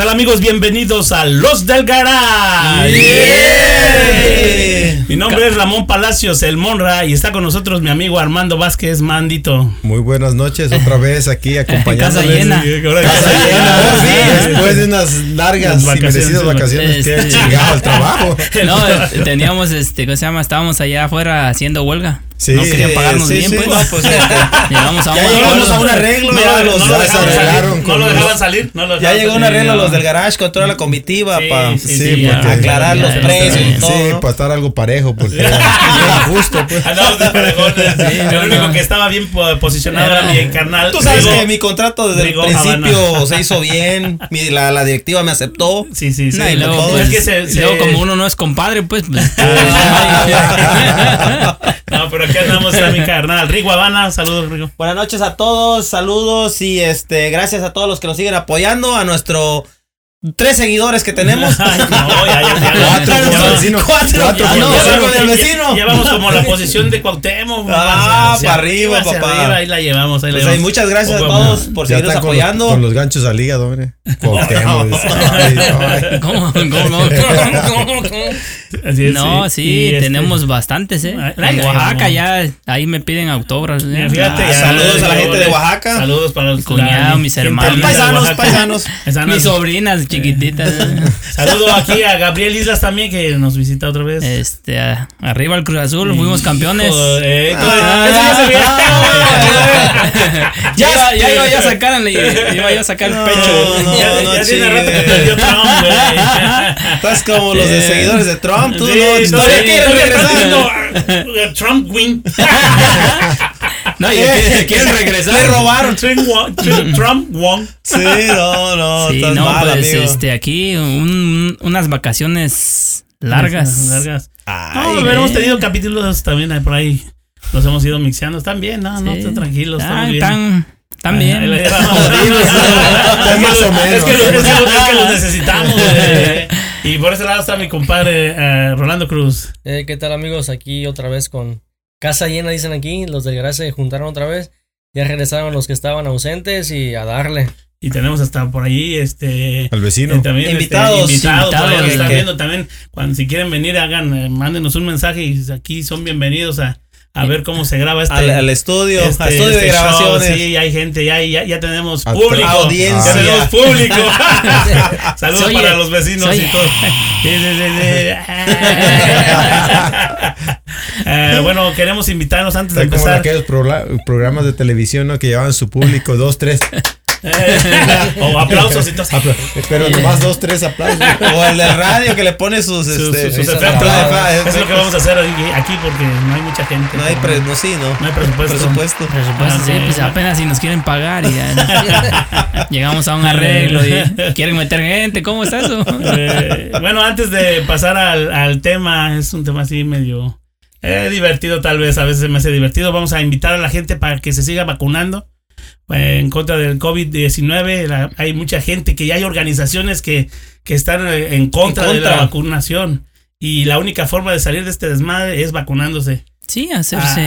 tal amigos? Bienvenidos a Los del Garage. Mi nombre es Ramón Palacios, el Monra, y está con nosotros mi amigo Armando Vázquez Mandito. Muy buenas noches, otra vez aquí acompañándoles. Casa llena. Sí, ahora Casa casa llena, sí, después de unas largas y vacaciones, merecidas sí, vacaciones que he llegado al trabajo. No, eh, teníamos, este, ¿cómo se llama? Estábamos allá afuera haciendo huelga. Sí, no querían pagarnos sí, bien, sí, pues. no, pues, este, llegamos a un Ya llegamos acuerdo. a un arreglo, No, ya lo- los no lo ya dejaban arreglaron salir, no lo los- dejaban salir, no lo Ya dejaban llegó un arreglo No. los del garage con toda la comitiva Sí, para sí, Sí, ya, porque- aclarar ya, los ya, precios y ya, todo. Sí, para estar algo parejo, porque era, era justo, pues. Andamos de parejones. el no, único que estaba bien po- posicionado era mi carnal. Tú sabes Rigo. que mi contrato desde Rigo el principio Habana. se hizo bien, mi- la, la directiva me aceptó. Sí, sí, sí. No, y luego, pues, es que se, se- luego como uno no es compadre, pues. pues, No, pero aquí andamos, está mi carnal. Rigo Habana, saludos, Rigo. Buenas noches a todos, saludos y este gracias a todos los que nos siguen apoyando, a nuestro tres seguidores que tenemos. Ay, no, ya, ya, ya. Cuatro vamos- vecino. Cuatro, Cuatro ya por no, vecino. con el vecino. Llevamos como la posición de Cuauhtémoc. Ah, hacia pa' arriba, hacia papá. arriba, ahí la llevamos, ahí la Pues ahí, llevamos. muchas gracias a todos por Ya seguirnos están con los, apoyando. con los ganchos al hígado, hombre. Cuauhtémoc. ¿Cómo? ¿Cómo? ¿Cómo? Así es, No, sí, este- tenemos bastantes, ¿eh? Ay, En Oaxaca ya, ahí me piden autógrafos. ¿eh? Fíjate, Ah, ya, saludos a la gente de Oaxaca. Saludos para los Cuñado, la- mis hermanos. Paisanos, paisanos. Paisanos. Mis sobrinas chiquititas. ¿eh? Saludo aquí a Gabriel Islas también que nos visita otra vez. Este, arriba el Cruz Azul, fuimos campeones. Joder, Ah, eso ya se ve. ya, iba, ya iba yo a sacar, el- iba yo a sacar el pecho. no, ya no, ya tiene rato que perdió Trump, güey. Estás como los de Eh. seguidores de Trump, tú Sí, no, estás regresar. ah, Trump win. No, y que- quieren regresar. Le robaron. Trump won. Trump- Trump won. Sí, no, no, Sí, estás no, mal, pues amigo. este, aquí un- unas vacaciones largas. Largas. Ay, No, pero hemos tenido capítulos también ahí por ahí. Los hemos ido mixeando. Están bien, no, no, Sí. están tranquilos, Ah, están bien. O menos. Es que, lo- es que lo- es que los necesitamos. güey. Y por ese lado está mi compadre eh, Rolando Cruz. Eh, ¿Qué tal amigos? Aquí otra vez con casa llena, dicen aquí. Los del garage se juntaron otra vez. Ya regresaron los que estaban ausentes y a darle. Y tenemos hasta por ahí este Al vecino. eh, también este, Invitados. ahí Invitados, que están que- viendo también. Cuando si quieren venir, hagan, eh, mándenos un mensaje y aquí son bienvenidos a, a ver cómo se graba este. al, al estudio, este- al estudio este de show. grabaciones. Sí, hay gente, ya, ya, ya tenemos público. Audiencia. Ya tenemos público. Saludos Soy- para los vecinos y todo. Sí, sí, sí, sí. Eh, bueno, queremos invitarnos antes de Está como en empezar. aquellos programas de televisión ¿no? que llevaban su público, dos, tres. O aplausos y todo. Pero nomás dos, tres aplausos. O el del radio que le pone sus, Sus- este, sus sus efectos. efectos. Es lo que vamos a hacer hoy- aquí porque no hay mucha gente. No hay, pre- no, sí, no. No hay presupuesto. presupuesto. Presupuesto, Ah, sí, pues apenas si nos quieren pagar y ya llegamos a un arreglo y quieren meter gente, ¿cómo está eso? Eh, bueno, antes de pasar al, al tema, es un tema así medio eh, divertido tal vez, a veces se me hace divertido. Vamos a invitar a la gente para que se siga vacunando en contra del COVID-19. La- Hay mucha gente que ya hay organizaciones que, que están eh, en contra, En de la vacunación. Y la única forma de salir de este desmadre es vacunándose. Sí, hacerse.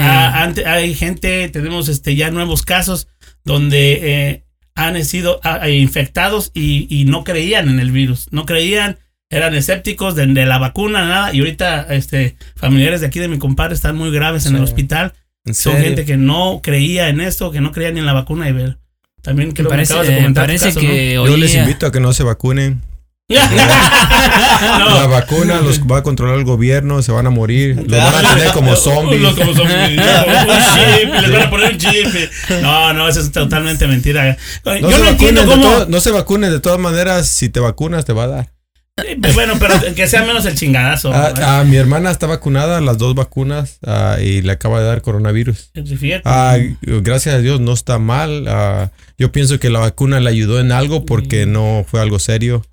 Ante- hay gente, tenemos este ya nuevos casos donde eh, han sido infectados y, y no creían en el virus, no creían, eran escépticos de, de la vacuna, nada, y ahorita este familiares de aquí de mi compadre están muy graves en el hospital, ¿En son serio? gente que no creía en esto, que no creía ni en la vacuna y ver. También creo que me parece acabas de eh, comentar tu parece caso, que Yo les invito a que no se vacunen. ¿no? La vacuna los va a controlar el gobierno, se van a morir, los van a tener como zombies. Los como zombies. un chip, les van a poner un chip. No, no, eso es totalmente mentira. No Yo no entiendo vacunen de cómo. to- no se vacunen de todas maneras, si te vacunas te va a dar. Bueno, pero que sea menos el chingadazo. Ah, ah, mi hermana está vacunada, las dos vacunas, ah, y le acaba de dar coronavirus. Ah, gracias a Dios no está mal. ah, yo pienso que la vacuna le ayudó en algo porque no fue algo serio.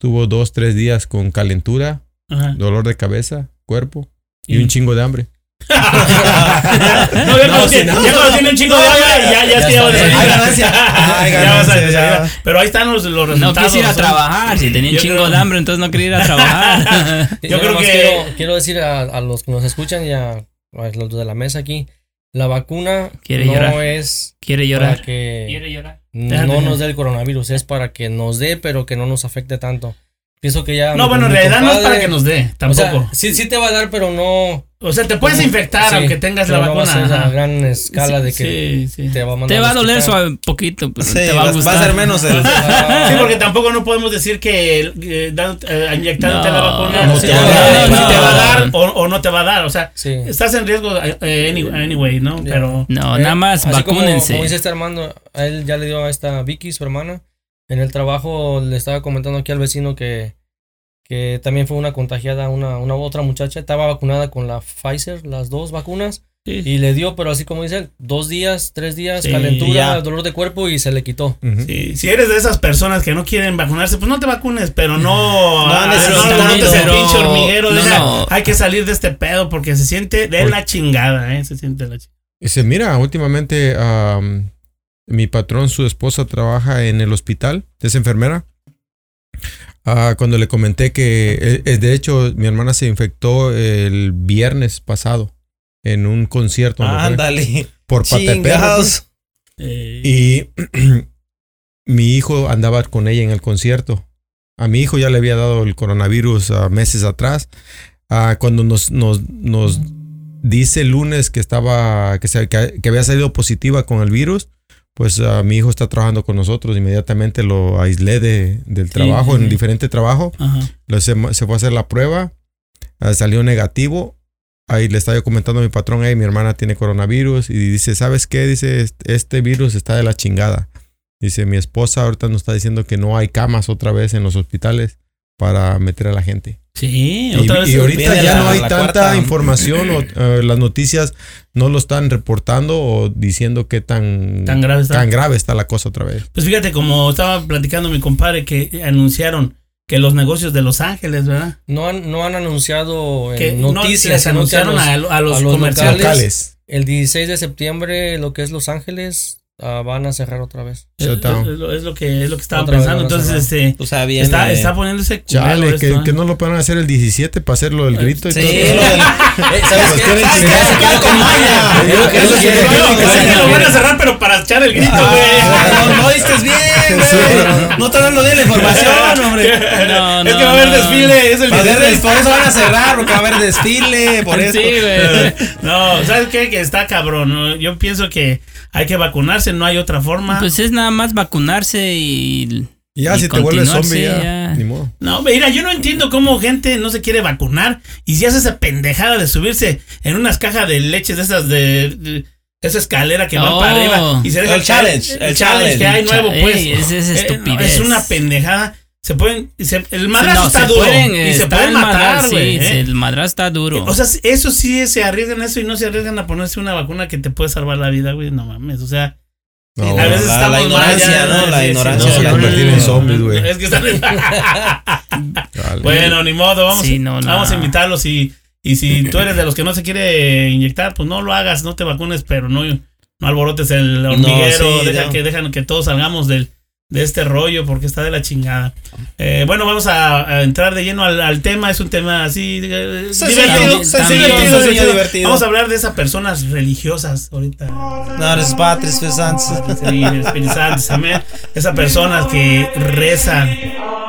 Tuvo dos, tres días con calentura, Ajá. dolor de cabeza, cuerpo y Y- un chingo de hambre. No, ya tiene, ya un chingo de hambre, ya, ya es que ya ganancia. Ya ganancia, salir. Pero ahí están los, los no resultados. quise ir a trabajar, si tenía un chingo creo- de hambre, entonces no quería ir a trabajar. Yo Yo creo que- Quiero, quiero decir a, a los que nos escuchan y a, a los de la mesa aquí la vacuna Quiere no llorar. es Quiere para llorar. que Quiere llorar. no nos dé el coronavirus, es para que nos dé, pero que no nos afecte tanto. Pienso que ya. No, bueno, en realidad no es para que nos dé, O sea, tampoco. sí, sí te va a dar, pero no. O sea, te puedes como- infectar sí, aunque tengas la no va a vacuna. ser a ajá. gran escala de que Sí, sí. te va a mandar. Te va a doler suave poquito, pero Sí, te va, va a va gustar. a ser menos el. Sí, porque tampoco no podemos decir que eh, eh, inyectándote No, la vacuna no sí, te va a no, dar, no, no. te va a dar o, o no te va a dar. O sea, Sí. estás en riesgo eh, any- anyway, ¿no? Ya. Pero No, Eh, nada más así como- vacúnense. Como, dice este Armando, a él ya le dio a esta Vicky, su hermana. En el trabajo le estaba comentando aquí al vecino que, que también fue una contagiada, una, una otra muchacha. Estaba vacunada con la Pfizer, las dos vacunas. sí. Y le dio, pero así como dice él, dos días, tres días, Sí, calentura, ya. dolor de cuerpo y se le quitó. Sí, si eres de esas personas que no quieren vacunarse, pues no te vacunes, pero no, No ah, no el pinche hormiguero. no, deja, no. Hay que salir de este pedo porque se siente de la chingada, ¿eh? Se siente de la chingada. Dice, mira, últimamente am, mi patrón, su esposa trabaja en el hospital, es enfermera. Ah, cuando le comenté que, eh, eh, de hecho, mi hermana se infectó el viernes pasado en un concierto Ándale. por Pateperro. Chingados. Eh, Y mi hijo andaba con ella en el concierto. A mi hijo ya le había dado el coronavirus ah, meses atrás. Ah, cuando nos, nos, nos dice el lunes que estaba, que, se- que, que había salido positiva con el virus, pues ah, mi hijo está trabajando con nosotros. Inmediatamente lo aislé de, del trabajo, sí. en diferente trabajo. se, se fue a hacer la prueba, ah, salió negativo. Ahí le estaba yo comentando a mi patrón, hey, mi hermana tiene coronavirus. Y dice, ¿sabes qué? Dice, "Este- este virus está de la chingada. Dice, mi esposa ahorita nos está diciendo que no hay camas otra vez en los hospitales para meter a la gente. Sí, Y, otra vez. y ahorita ya la- no hay tanta cuarta. información o eh, las noticias no lo están reportando o diciendo qué tan, Tan grave está. tan grave está la cosa otra vez. Pues fíjate, como estaba platicando mi compadre, que anunciaron que los negocios de Los Ángeles, ¿verdad? No han, no han anunciado no- noticias, les a anunciaron los- a los a los comerciales. Locales. el 16 de septiembre, lo que es Los Ángeles, ah, van a cerrar otra vez. Es, es lo, es lo que es lo que estaban Otra pensando. Entonces, este O sea, bien. está, eh, está poniéndose Chale, que, esto, ¿eh? que no lo puedan hacer el 17 para hacerlo el grito y Sí, todo. lo del- Eh, ¿Sabes Pues qué? tienen ¿Sabes que- lo que- lo que que pues, que lo van a cerrar, pero para echar el grito, Ah, güey. no, diste bien, güey. No está dando bien la información, hombre. No, es que va a haber desfile, es el Va a haber 16. des- por eso van a cerrar, porque va a haber desfile, por eso. Sí, güey. No, ¿sabes qué? Que está cabrón. Yo pienso que hay que vacunarse, no hay otra forma. Pues es nada más vacunarse y. Y ya, y si te vuelves zombie, ya, ya. Ni modo. No, mira, yo no entiendo cómo gente no se quiere vacunar y si hace esa pendejada de subirse en unas cajas de leches de esas de, de- esa escalera que Oh. para arriba y se deja El challenge, el, el challenge que hay nuevo Ey, pues. es- es Eh, no, estupidez. es una pendejada. Se pueden se- el madrazo No, está duro pueden, y se pueden matar, güey. sí, ¿eh? el madrazo está duro. O sea, eso sí se arriesgan a eso y no se arriesgan a ponerse una vacuna que te puede salvar la vida, güey. No mames, o sea, No, a veces la- estamos la mal ignorancia, ya, ¿no? La sí, sí, ignorancia no, se convertir en zombies, güey. Es que están. Bueno, ni modo, vamos, Sí, no, no. vamos a invitarlos y, y si tú eres de los que no se quiere inyectar, pues no lo hagas, no te vacunes, pero no, no alborotes el hormiguero, sí, deja que dejan que todos salgamos del, de este rollo porque está de la chingada. Eh, bueno, vamos a, a entrar de lleno al, al tema, es un tema así eh, divertido. Vamos a hablar de esas personas religiosas ahorita. Espíritu Santo, amén. Esas personas que rezan,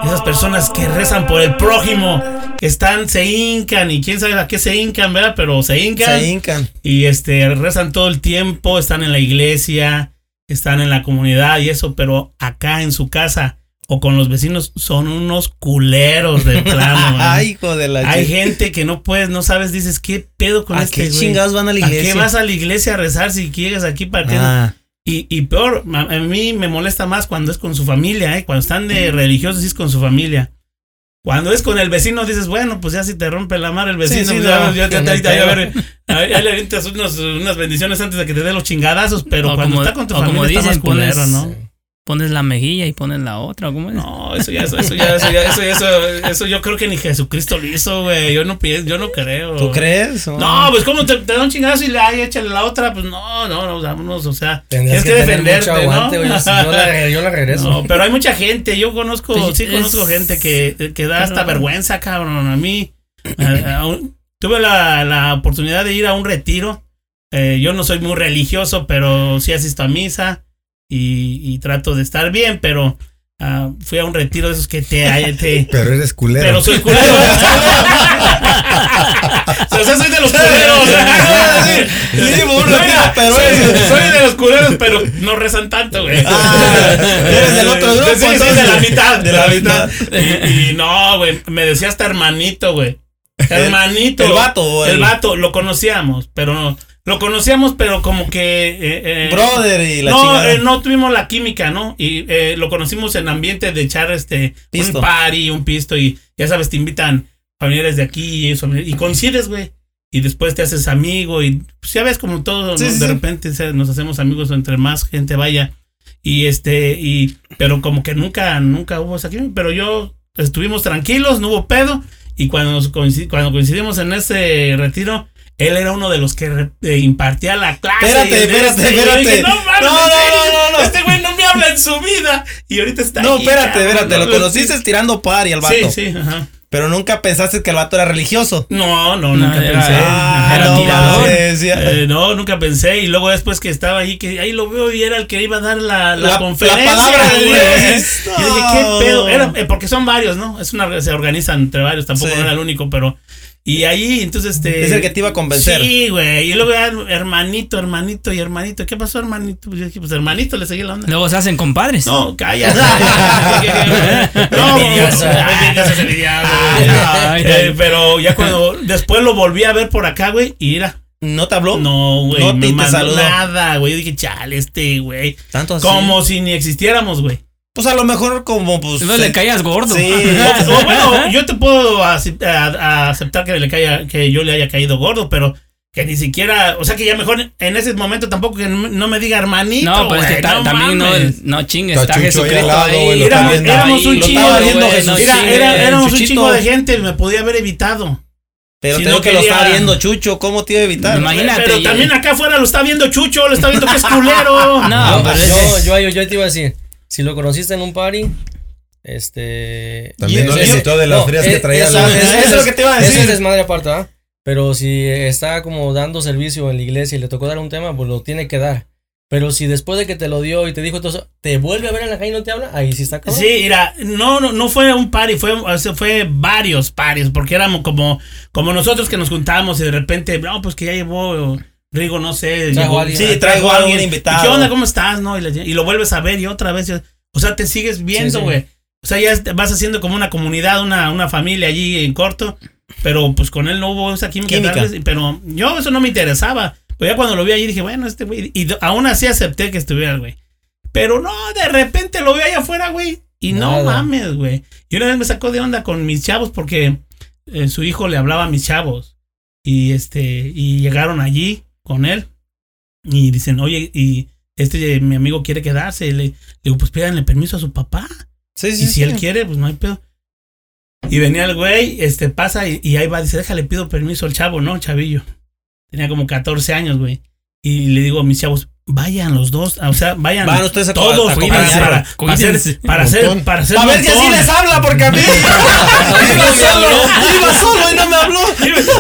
esas personas que rezan por el prójimo, que están, se hincan y quién sabe a qué se hincan, ¿verdad? Pero se hincan Se hincan. y este rezan todo el tiempo, están en la iglesia, están en la comunidad y eso, pero acá en su casa o con los vecinos son unos culeros de plano. Ay, hijo de la Hay gente que no puedes, no sabes, dices, ¿qué pedo con ¿A este qué chingados van a la ¿A iglesia? qué vas a la iglesia a rezar si llegas aquí qué? Ah, Y, y peor, a, a mí me molesta más cuando es con su familia, ¿eh? Cuando están de religiosos y es con su familia. Cuando es con el vecino, dices, bueno, pues ya si te rompe la madre el vecino, Sí, sí, pues ya, no, ya te- que no ahí- ahí- hay a ver, ahí- ahí le avientas unos- unas bendiciones antes de que te dé los chingadazos, pero O cuando como- está con tu o como familia está más culero, ¿no? Pones la mejilla y pones la otra, ¿cómo es? No, eso ya, eso, eso ya, eso ya, eso, eso, eso yo creo que ni Jesucristo lo hizo, güey. Yo no pienso, yo no creo. ¿Tú crees? o? No, pues como te, te da un chingazo y le ay, échale la otra, pues no, no, no, vámonos, o sea, tienes que, defenderte, mucho aguante, ¿no? yo, la, yo la regreso. No, pero hay mucha gente, yo conozco, Pues, sí es- conozco gente que, que da hasta vergüenza, cabrón. A mí, a- a un- tuve la, la oportunidad de ir a un retiro eh, yo no soy muy religioso, pero sí asisto a misa y, y trato de estar bien, pero ah, fui a un retiro de esos que te... te Pero eres culero. pero soy culero. o sea, soy de los culeros. Soy- pero soy, de los culeros, pero no rezan tanto, güey. Ah, eres del otro grupo, Sí, sí, de la mitad. De la mitad. Y, y no, güey, me decía hasta hermanito, güey. Hermanito. el vato o El el- vato, lo conocíamos, pero no. Lo conocíamos, pero como que. eh, eh, Brother y la no, eh, no tuvimos la química, ¿no? Y eh, lo conocimos en ambiente de echar este Pisto. un party, un pisto, y ya sabes, te invitan familiares de aquí y eso, y coincides, güey. Y después te haces amigo, y pues ya ves como todo, Sí, ¿no? sí, de sí. repente se- nos hacemos amigos entre más gente vaya. Y este, y, pero como que nunca, nunca hubo esa química, pero yo estuvimos tranquilos, no hubo pedo. Y cuando, nos coinci- cuando coincidimos en ese retiro, él era uno de los que eh, impartía la clase. Espérate, y espérate, este, y espérate. dije, no, mames, No, no, no. Este güey no me habla en su vida. Y ahorita está No, espérate, cabrón, espérate. ¿no? Lo conociste tirando party al vato. Sí, sí, ajá. Pero nunca pensaste que el vato era religioso. No, no, nunca era- pensé. Ah, era no, tirador. Eh, no, nunca pensé. Y luego después que estaba ahí, que ahí lo veo y era el que iba a dar la, la, La- conferencia. la palabra de. Y dije. ¿qué pedo? Era, eh, porque son varios, ¿no? Es una, se organizan entre varios, tampoco Sí. no era el único, pero. Y ahí, entonces, este. Es el que te iba a convencer. Sí, güey. Y luego hermanito, hermanito y hermanito. ¿Qué pasó, hermanito? Pues yo dije, pues hermanito, le seguí la onda. Luego se hacen compadres. No, cállate. no. Ay, Eh, pero ya cuando después lo volví a ver por acá, güey, y era. ¿No te habló? No, güey, No no te- me te mandó saludó. nada, güey. Yo dije, chale, este, güey. Tanto así. Como si ni existiéramos, güey. Pues a lo mejor como pues. No le se- caías gordo. Sí. O, o bueno, yo te puedo acep- a- a aceptar que le caiga, que yo le haya caído gordo, pero que ni siquiera, o sea que ya mejor en ese momento tampoco que no me diga hermanito. No, pues es que ta- no también no, mames. no chingues, Está está ahí Jesucristo lado, ahí. Éramos, está un chingo éramos un chingo de gente, me podía haber evitado. Pero Si tengo no que lo estaba viendo Chucho. ¿Cómo te iba a evitar? Imagínate. Pero ya- también acá afuera lo está viendo Chucho, lo está viendo que es culero. No, yo, pero yo, yo te iba a decir, si lo conociste en un party, este... También no quitó de las frías que eh, traía esa- la- ese- Eso es lo que te iba a decir. es desmadre aparte, ¿ah? Pero si está como dando servicio en la iglesia y le tocó dar un tema, pues lo tiene que dar. Pero si después de que te lo dio y te dijo todo eso, te vuelve a ver en la calle y no te habla, ahí sí está cabrón. Sí, mira, no, no, no fue un party, fue, fue varios paris, porque éramos como, como nosotros que nos juntamos y de repente, no, pues que ya llevó Rigo, no sé. Traigo llegó- a alguien. Sí, traigo invitado. ¿Y ¿Qué onda? ¿Cómo estás? No, y, le- y lo vuelves a ver y otra vez. O sea, te sigues viendo, Sí, sí. güey. O sea, ya vas haciendo como una comunidad, una, una familia allí en corto. Pero pues con él no hubo esa química. Química. pero yo eso no me interesaba. Pero ya cuando lo vi allí dije, bueno, este güey. Y aún así acepté que estuviera, güey. Pero no, de repente lo veo allá afuera, güey. Y no mames, güey. Y una vez me sacó de onda con mis chavos porque eh, su hijo le hablaba a mis chavos. Y este, y llegaron allí con él. Y dicen, oye, y este mi amigo quiere quedarse. Y le, le digo, pues pídanle permiso a su papá. Sí, sí, Y si sí. él quiere, pues no hay pedo. Y venía el güey, este pasa y, y ahí va, dice, déjale, pido permiso al chavo, ¿no? Chavillo. Tenía como 14 años, güey. Y le digo a mis chavos, vayan los dos, o sea, vayan Van ustedes a todos a para, para, para hacer, para hacer, Montón. para hacer A ver si así les habla, porque a mí. iba solo, iba solo y no me habló.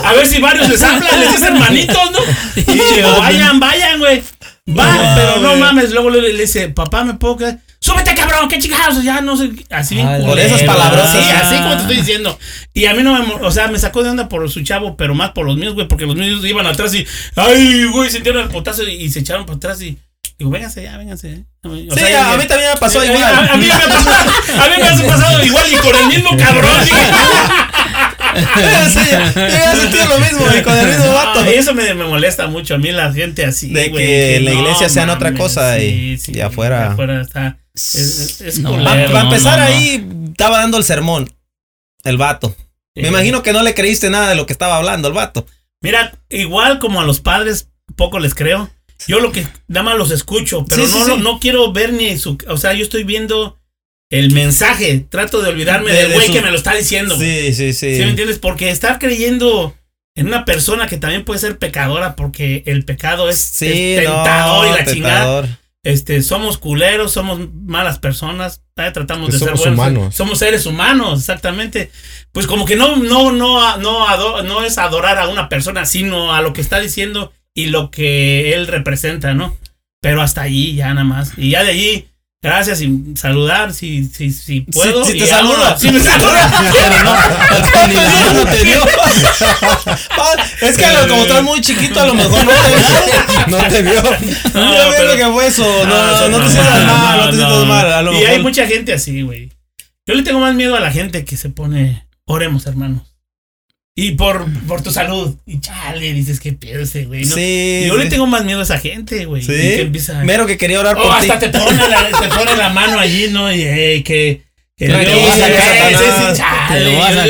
A ver si varios les hablan, les dicen hermanitos, ¿no? Y digo, vayan, vayan, güey. Va, pero no mames. Luego le, le dice, papá, ¿me puedo quedar? ¡Súbete, cabrón! ¡Qué chingados! Ya no sé. Así bien Ah, por esas palabras, Sí, sí. así como te estoy diciendo. Y a mí no me. O sea, me sacó de onda por su chavo, pero más por los míos, güey. Porque los míos iban atrás y. ¡Ay, güey! Sintieron el potazo y, y se echaron para atrás y. Digo, vénganse ya, vénganse. O Sí, sea, a mí también me pasó a- igual. A, a mí me ha pasado, a mí me ha pasado igual y con el mismo cabrón. sí, lo mismo y con el mismo vato. Eso me, me molesta mucho a mí la gente así. De güey, que la iglesia sean otra cosa y- y afuera- afuera está. Es, es, es No, culero. Para no, empezar no, no. ahí, estaba dando el sermón. El vato. Sí. Me imagino que no le creíste nada de lo que estaba hablando el vato. Mira, igual como a los padres, poco les creo. Yo lo que nada más los escucho, pero Sí, sí, no, no quiero ver ni su. O sea, yo estoy viendo el mensaje. Trato de olvidarme De- del de güey su- que me lo está diciendo. Sí, sí, sí. ¿Sí me entiendes? Porque estar creyendo en una persona que también puede ser pecadora, porque el pecado es, Sí, es tentador no, y la chingada. Este, somos culeros, somos malas personas, ¿eh? tratamos de ser somos buenos. humanos. Somos seres humanos, exactamente. Pues como que no, no, no, no, no es adorar a una persona, sino a lo que está diciendo y lo que él representa, ¿no? Pero hasta allí ya nada más. Y ya de allí, gracias y saludar si, si, si puedo. si te saluda. Si me saluda. Pero no, ni la mano te dio. Ah, es que lo- como estás muy chiquito, a lo mejor no te No te vio. Yo pero- pienso que fue eso. No, no, no te sientas mal, no te sientas mal. A lo Y hay mucha gente así, güey. Yo le tengo más miedo a la gente que se pone, oremos, hermanos. Y por, por tu salud. Y chale, dices, qué pedo ese, güey. ¿no? Sí. Yo le tengo más miedo a esa gente, güey. Sí. Que empieza. Mero que quería orar Oh, por ti. hasta te pone, la, te pone la mano allí, ¿no? Y hey, que. Te a sacar, chale, Te lo a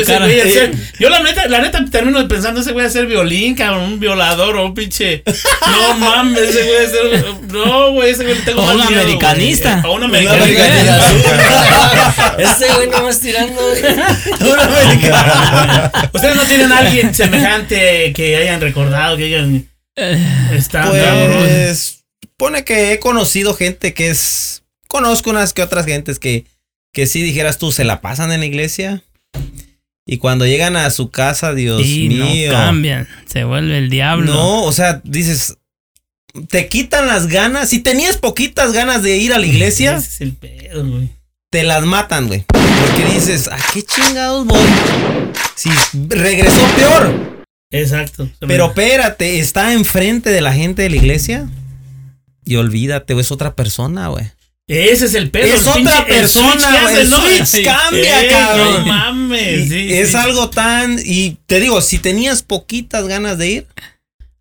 yo- la neta, la neta termino pensando ese güey a ser violín, cabrón, un violador o un pinche. No mames, ese güey a ser. No, güey, ese güey le tengo O más un miedo, güey. americanista. O un americanista. americanista. Ese güey nomás tirando. Una americanista. Ustedes no tienen a alguien semejante que hayan recordado, que hayan. Estado. Pues pone que he conocido gente que es. Conozco unas que otras gentes que, que sí dijeras tú, se la pasan en la iglesia. Y cuando llegan a su casa, Dios Y mío. no cambian. Se vuelve el diablo. No, o sea, dices, te quitan las ganas. Si tenías poquitas ganas de ir a la iglesia, Ese es el pedo, güey. te las matan, güey. Porque dices, ¿a qué chingados voy? Si regresó peor. Exacto. Pero espérate, está enfrente de la gente de la iglesia. Y olvídate, es otra persona, güey. Ese es el pedo. Es el otra pinche- el persona, cambia, Ey, cabrón. No mames. Sí, es sí. algo tan. Y te digo, si tenías poquitas ganas de ir,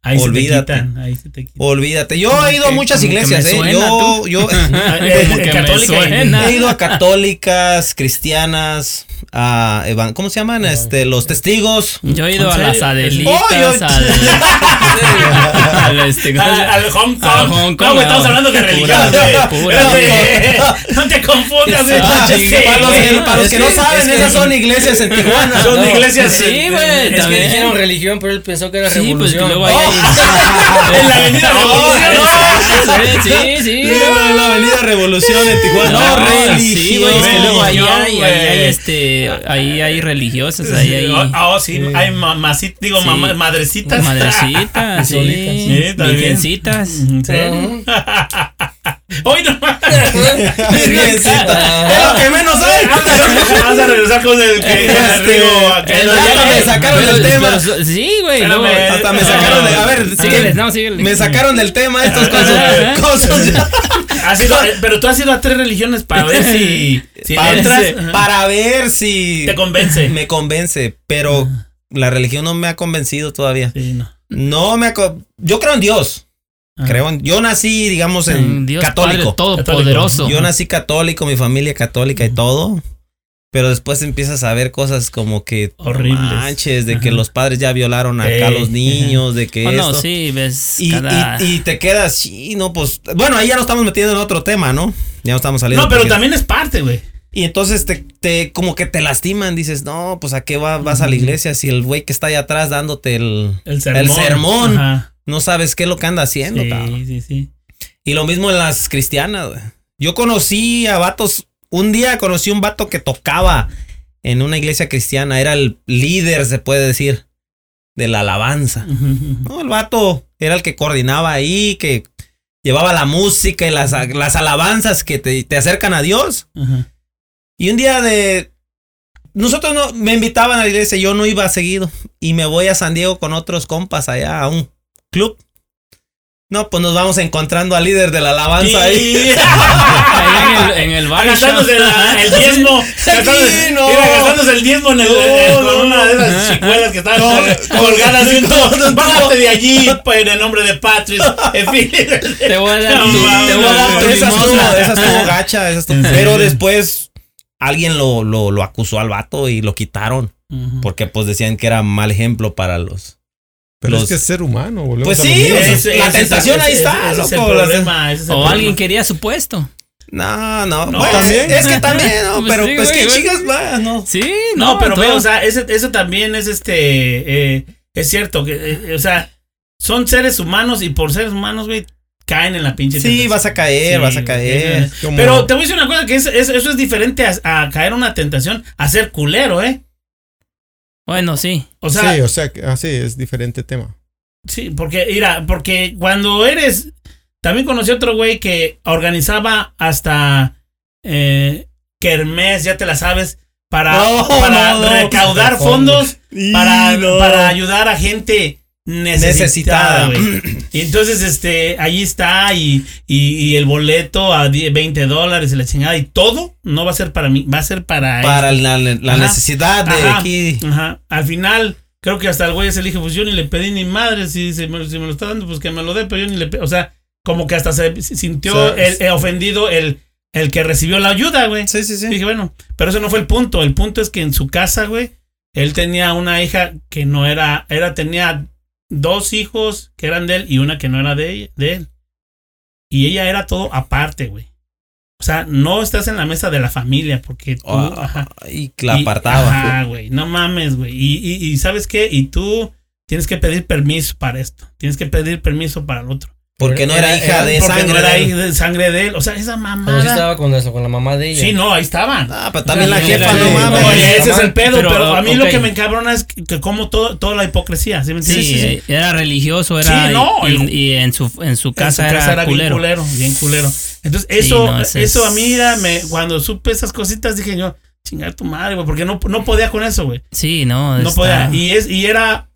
Ahí olvídate. se te quitan. Ahí se te quitan. olvídate. Yo he ido a muchas iglesias, me ¿eh? suena, Yo, yo he ido a católicas, cristianas, a evan- ¿cómo se llaman? Este, los testigos. Yo he ido ¿En a las? Adelitas, Oh, yo- este, ¿cómo se Al, Hong Kong. Al Hong Kong, no, güey, estamos hablando de religión. güey. No te confundas. güey. Ah, para los, que, no saben, esas son iglesias en Tijuana. Son iglesias. sí, güey, es que dijeron religión, pero él pensó que era Sí, pues revolución. luego ahí En la avenida Revolución. Sí, sí. No, la avenida Revolución en Tijuana. No, religión. luego ahí este, ahí hay religiosas, ahí hay oh, sí, hay mamacitas, digo, madrecitas. madrecitas, sí, Sí, virgencitas. ¿En serio? Hoy no Virgencita. Es lo que menos hay. Vas a regresar con el que Este, el- ya me sacaron del tema. sí, güey, Hasta me sacaron de. A ver, Síguele, no, síguele. me sacaron del tema estos cosas. cosas Has ido- pero tú has ido a tres religiones para ver si, para, entras. para ver si Te convence. me convence, pero la religión no me ha convencido todavía. Sí, no. No me yo creo en Dios. Ah. Creo en, yo nací, digamos, en En Dios católico. Todopoderoso. Yo nací católico, mi familia católica y todo. Pero después empiezas a ver cosas como que no Horribles. manches, de que los padres ya violaron acá a los niños, de que Oh, no, esto. sí, ves Y, cada... y- y te quedas, sí, no, pues. Bueno, ahí ya nos estamos metiendo en otro tema, ¿no? Ya no estamos saliendo. No, pero porque- también es parte, güey. Y entonces te, te, como que te lastiman, dices, no, pues a qué va- vas a la iglesia si el güey que está ahí atrás dándote el, El sermón. el sermón, Ajá. no sabes qué es lo que anda haciendo, cabrón. Sí, sí, sí. Y lo mismo en las cristianas. Yo conocí a vatos, un día conocí un vato que tocaba en una iglesia cristiana, era el líder, se puede decir, de la alabanza. No, el vato era el que coordinaba ahí, que llevaba la música y las, las alabanzas que te, te acercan a Dios. Ajá. Y un día de... Nosotros no, me invitaban a la iglesia, yo no iba seguido. Y me voy a San Diego con otros compas allá a un club. No, pues nos vamos encontrando al líder de la alabanza ahí. Ahí en el, en el bar gastándose la- el diezmo. gastándose, Sí, no. mira, gastándose el diezmo en el, en- con no. una de esas chicuelas que estaban No. colgadas. y No, no, no. Bájate de allí en el nombre de Patrick. En fin. Te voy a dar No te voy a dar tu Esa estuvo, gacha, esa estuvo-. Pero después alguien lo, lo, lo acusó al vato y lo quitaron. Porque pues decían que era mal ejemplo para los... Pero Los- es que es ser humano, volvemos Pues sí, Ese- la ese- tentación ahí está, ese es el loco, la- problema, ese es el O problema. alguien quería su puesto. No, no, No, también. es que también, no, Pues pero sí, pues güey, que güey. chicas, va, no. Sí, No, no, pero todo. ve, o sea, ese- eso también es este. eh, es cierto que, eh, o sea, son seres humanos y por seres humanos, güey, caen en la pinche. Sí, tentación. vas a caer, Sí, vas a caer. eso es. Como- Pero te voy a decir una cosa: que es- es- eso es diferente a, a caer en una tentación a ser culero, ¿eh? Bueno, sí. O sea, sí, o sea, que- ah, sí, es diferente tema. Sí, porque, mira, porque cuando eres. También conocí otro güey que organizaba hasta. Eh, Kermés, ya te la sabes. Para, No, para no, no. recaudar fondos para, para ayudar a gente necesitada, güey. Y entonces, este, ahí está, y, y, y el boleto a 10, 20 dólares y la chingada, y todo no va a ser para mí, va a ser para Para este. la, la Ajá. necesidad de Ajá, aquí. Ajá. Al final, creo que hasta el güey se le dije, pues yo ni le pedí ni madre, si, si, me, si me lo está dando, pues que me lo dé, pero yo ni le pedí. O sea, como que hasta se sintió O sea, el- el ofendido el, el que recibió la ayuda, güey. Sí, sí, sí. Dije, bueno, pero eso no fue el punto. El punto es que en su casa, güey, él tenía una hija que no era, era, tenía dos hijos que eran de él y una que no era de, ella- de él. Y ella era todo aparte, güey. O sea, no estás en la mesa de la familia porque tú, ajá. y la apartaba. Ajá, güey. No mames, güey. Y, y, y ¿sabes qué? Y tú tienes que pedir permiso para esto. Tienes que pedir permiso para el otro. Porque no era, Era- hija era- de Porque sangre. no era de él. hija de sangre de él. O sea, esa Pero sí mamada. estaba con eso, con la mamá de ella. Sí, no, ahí estaban. Ah, pero también la jefa, no mames. Oye, ese es el pedo, pero, Pero, a mí lo que me encabrona es que, que como todo, toda la hipocresía, ¿sí me Sí, entiendes? era religioso, era. Sí, no, y, el- y en su, en su En casa, su casa era, bien culero. culero, bien culero. Entonces, Sí, eso, no, eso es- a mí, mira, me, cuando supe esas cositas, dije yo, chingar tu madre, güey, porque no, no podía con eso, güey. Sí, no. No está- podía. Y, es, y era,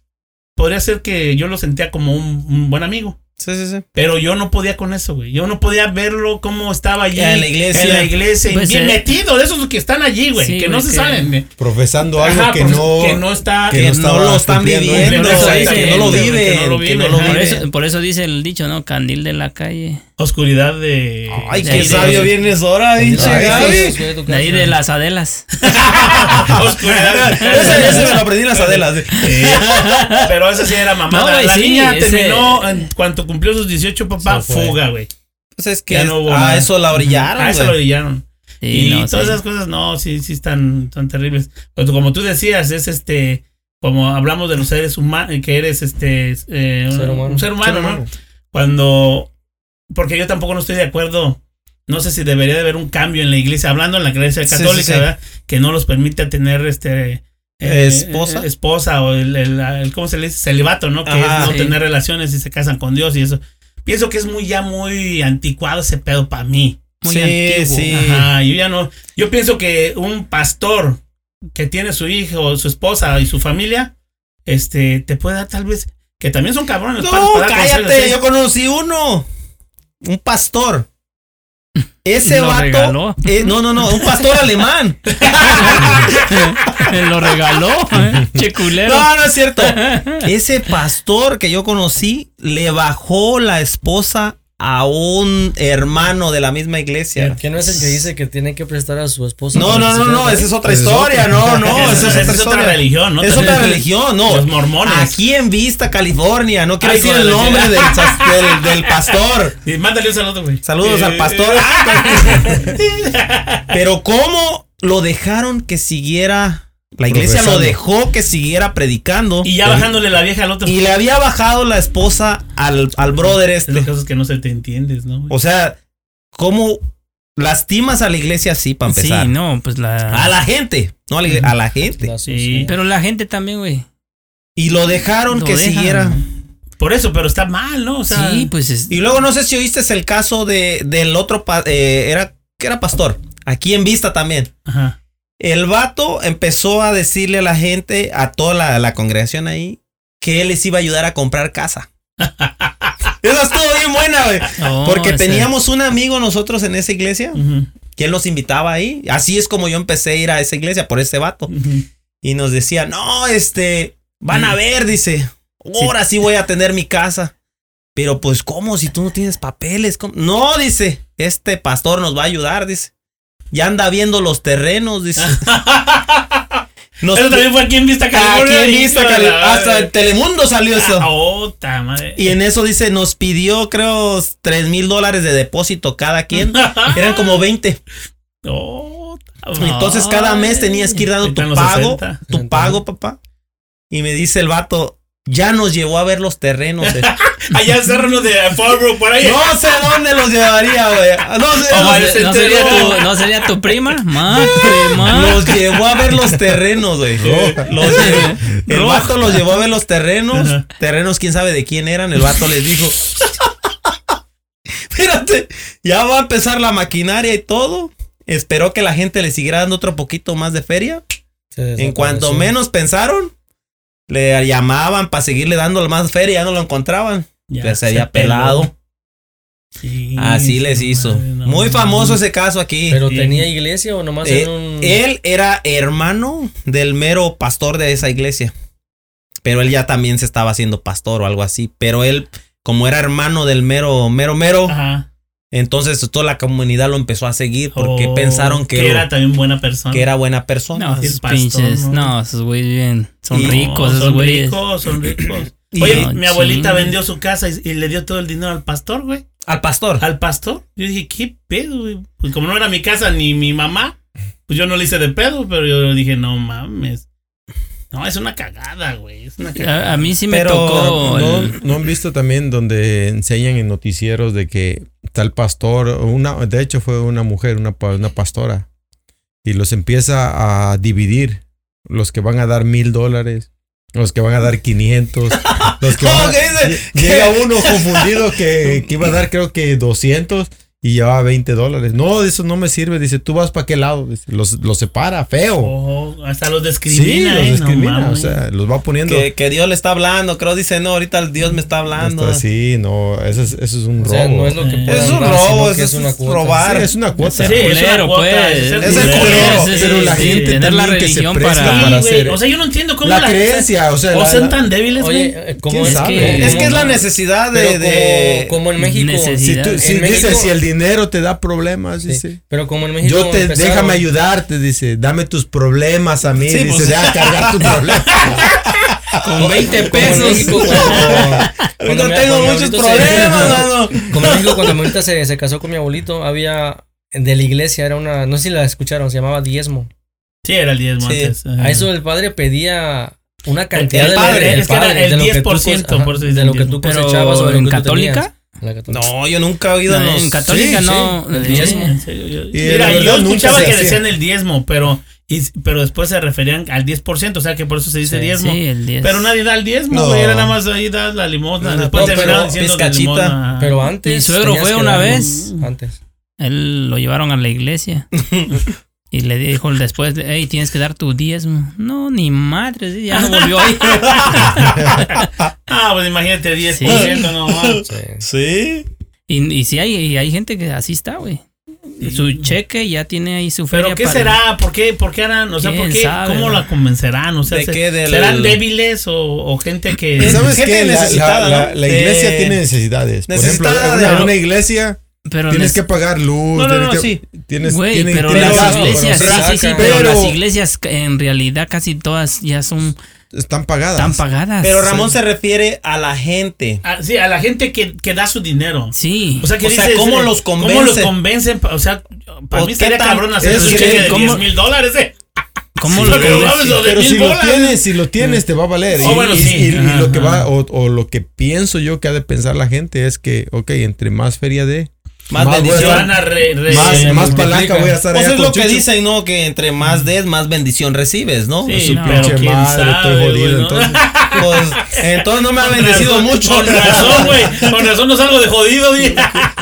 podría ser que yo lo sentía como un, un buen amigo. Sí, sí, sí. Pero yo no podía con eso, güey. Yo no podía verlo cómo estaba allí. En la iglesia. En la iglesia. Pues, bien eh, metido, de esos que están allí, güey. Sí, que no güey, se que- salen. güey. Profesando algo Ajá, que, no, que no está. que no lo están viviendo, Exactamente, que no lo güey, viven, que no lo que viven, no lo ajá. Por viven. eso, por eso dice el dicho, ¿no? Candil de la calle. Oscuridad de. Ay, qué sabio vienes ahora, pinche Gaby. De ahí de las Adelas. Oscuridad. Ese, ese me lo aprendí en las adelas. Sí, pero esa sí era mamada. No, la sí, niña ese- terminó en cuanto cumplió sus 18, papá, fuga, güey. Pues es que Ya no hubo a más. eso la orillaron, A eso brillaron. Sí, y no, todas sí. esas cosas, no, sí, sí están, están terribles. Pero como tú decías, es este, como hablamos de los seres humanos, que eres este, eh, Ser humano. un ser humano, Ser ¿no? humano. Cuando, porque yo tampoco no estoy de acuerdo, no sé si debería de haber un cambio en la iglesia, hablando en la iglesia Sí, sí, católica, sí. ¿verdad? Que no los permite tener este... eh, ¿Esposa? eh, esposa o el, el- el- ¿cómo se le dice? Celibato, ¿no? Que Ajá. es no tener relaciones y se casan con Dios y eso. Pienso que es muy ya muy anticuado ese pedo para mí. Muy Sí, antiguo. sí. Ajá, yo ya no. Yo pienso que un pastor que tiene su hijo, su esposa y su familia, este, te puede dar tal vez. Que también son cabrones. No, para dar consejos, cállate, ¿eh? yo conocí uno. Un pastor. Ese ¿Lo vato. regaló? eh, no, no, no, un pastor alemán. Lo regaló, ¿eh? Che culero. No, no es cierto. Ese pastor que yo conocí le bajó la esposa a un hermano de la misma iglesia. Que no es el que dice que tiene que prestar a su esposa. No, no, no, no, esa es otra historia, no, no, Esa- es otra es otra historia. religión, ¿no? Es otra religión, no. Los mormones. Aquí en Vista, California, no quiero decir el nombre del, pastor. Y mándale un saludo, güey. Saludos Eh, al pastor. Pero cómo lo dejaron que siguiera, la iglesia lo dejó que siguiera predicando. Y ya bajándole la vieja al otro. Y le había bajado la esposa al, al brother este. cosas que no se te entiendes, ¿no? O sea, ¿cómo lastimas a la iglesia así para Sí, empezar? no, pues la. A la gente, no a la iglesia, a la gente. La Sí. Pero la gente también, güey. Y lo dejaron Lo que dejan. siguiera. Por eso, pero está mal, ¿no? O sea, Sí, pues es. Y luego no sé si oíste el caso de, del otro, eh, era, que era pastor, aquí en Vista también. Ajá. El vato empezó a decirle a la gente, a toda la, la congregación ahí, que él les iba a ayudar a comprar casa. Esa estuvo bien buena, güey. Porque teníamos un amigo nosotros en esa iglesia, Ujú, que él nos invitaba ahí. Así es como yo empecé a ir a esa iglesia, por ese vato. Y nos decía, no, este, van a ver, dice, ahora sí voy a tener mi casa. Pero pues, ¿cómo? Si tú no tienes papeles. ¿cómo? No, dice, este pastor nos va a ayudar, dice. Ya anda viendo los terrenos, dice. Nos- Eso también fue aquí en Vista aquí California. en hijo Vista de Cali- la hasta en Telemundo salió eso. Ah, madre. Y en eso dice, nos pidió, creo, 3 mil dólares de depósito cada quien. Eran como 20. Ota, Entonces cada mes tenías que ir dando tu en pago, 60. tu pago, papá. Y me dice el vato, ya nos llevó a ver los terrenos. de- Allá en Cerro de Farbrook, por ahí. no sé dónde los llevaría, güey. No sé. ¿No, Omar se- no sería tu, ¿No sería tu prima? Mate, ma. Los llevó a ver los terrenos, güey. Los llevó- el vato los llevó a ver los terrenos. Ajá. Terrenos, quién sabe de quién eran. El vato les dijo: Espérate, ya va a empezar la maquinaria y todo. Esperó que la gente le siguiera dando otro poquito más de feria. En cuanto menos pensaron, le llamaban para seguirle dando más feria, ya no lo encontraban. Ya se había pelado. Sí, Así les hizo. no, Muy famoso no. ese caso aquí. ¿Pero Sí. tenía iglesia o nomás Eh, era un...? Él era hermano del mero pastor de esa iglesia. Pero él ya también se estaba haciendo pastor o algo así. Pero él, como era hermano del mero, mero, mero, Ajá. Entonces toda la comunidad lo empezó a seguir porque Oh, pensaron que, era también buena persona. que era buena persona. No, esos pastor, pinches. ¿no? No, esos güeyes bien. Son Y- ricos, No, esos son güeyes. ricos, son ricos. Oye, No, mi abuelita vendió su casa y, y le dio todo el dinero al pastor, güey. Al pastor. Al pastor. Yo dije, ¿qué pedo, güey? Pues como no era mi casa ni mi mamá, pues yo no le hice de pedo, pero yo dije, no mames. No, es una cagada, güey. Es una cagada. A, a mí sí me Pero tocó. ¿No, el- no han visto también donde enseñan en noticieros de que tal pastor, una, de hecho fue una mujer, una, una pastora, y los empieza a dividir, los que van a dar mil dólares, los que van a dar 500, los que van a-. Llega uno confundido que, que iba a dar creo que 200 y llevaba 20 dólares. No, eso no me sirve. Dice, tú vas para qué lado. Dice, los, los separa, feo. Hasta los sí, discrimina, los eh, no discrimina. o mames. sea, los va poniendo. Que, que Dios le está hablando. Creo dice, no, ahorita el Dios me está hablando. así, no, eso es, eso es un O robo. sea, no es lo que Eh, Es un robo, sino eso que es una cuota. robar. Sí, es una cuota. Sí, es culero, pues. es el culero. pero la sí. gente tener la también que se religión presta para- para hacer O sea, yo no entiendo cómo la la creencia, o sea, O son tan débiles, güey. Oye, eh, como ¿Quién es que... Es que es la necesidad de... como, en México... si dices si el dinero te da problemas, Sí, dice. Pero como en México Yo te empezaron- déjame ayudarte, dice, dame tus problemas a mí, Sí, dice, pues. deja cargar tu problema. Con 20 Como en pesos. México cuando- cuando no tengo muchos problemas, mano. Como en México, cuando mi abuelita se, se casó con mi abuelito, había de la iglesia, era una, no sé si la escucharon, se llamaba diezmo. Sí, era el diezmo Sí. antes. A eso el padre pedía una cantidad el de padre, de- es que era el de lo que tú 10%, cos- por eso ajá, dicen de lo que tú cosechabas o en católica. La católica. No, yo nunca he oído No, los... en católica sí, no. sí, el diezmo. En serio, yo- Y Mira, la yo escuchaba que decían el diezmo, pero, y, pero después se referían al 10%, o sea que por eso se dice Sí, diezmo. Sí, el 10. Pero nadie da el diezmo, No. güey. Era nada más ahí da la limosna. No, después pero diciendo pizcachita, de limosna. Pero antes. Mi suegro fue una vez. Antes. Él lo llevaron a la iglesia. y le dijo después, hey, tienes que dar tu diezmo. No, ni madre, sí, ya no volvió ahí. Ah, pues imagínate 10%, Sí. no más. Sí. Y, y sí hay, y hay gente que así está, güey. Su cheque ya tiene ahí su feria Pero ¿qué para- será? ¿Por qué, ¿Por qué harán? O sea, ¿por ¿Quién qué? sabe, ¿Cómo no? la convencerán? O sea, ¿De se- qué? Del- ¿serán débiles o, o gente que... Es- ¿Sabes gente qué? La, necesitada, la- la- ¿no? la iglesia Eh, tiene necesidades. Por ejemplo, de- una, una iglesia Pero tienes les- que pagar luz. No, no, tienes no, que- sí. Tienes, Güey, tienen- pero tienen las gastos, iglesias, pero sí, sí, sí, pero, Pero- las iglesias en realidad casi todas ya son Están pagadas. tan pagadas. Pero Ramón se refiere a la gente. Ah, sí, a la gente que, que da su dinero. Sí. O sea, que O sea, dices, ¿cómo eh, los ¿Cómo los convence? convencen? O sea, para ¿O mí tan- cabrón hacer es un que, cheque de ¿cómo? 10 mil dólares, eh. ¿Cómo Sí, lo pero vamos, lo Pero si lo bolas. tienes, si lo tienes, te va a valer. Oh, y, bueno, y- sí. y- y Ajá, lo que va, o, o lo que pienso yo que ha de pensar la gente es que, ok, entre más feria de, Más bendición. Re, re- más, más palanca voy a estar Pues allá es lo que dicen, ¿no? Que entre más des, más bendición recibes, ¿no? Sí, Su no, pinche quién madre, estoy sabe, jodido, güey, ¿no? entonces. Pues entonces no me ha Con bendecido razón, mucho. Con razón, güey. Con razón no salgo de jodido, güey.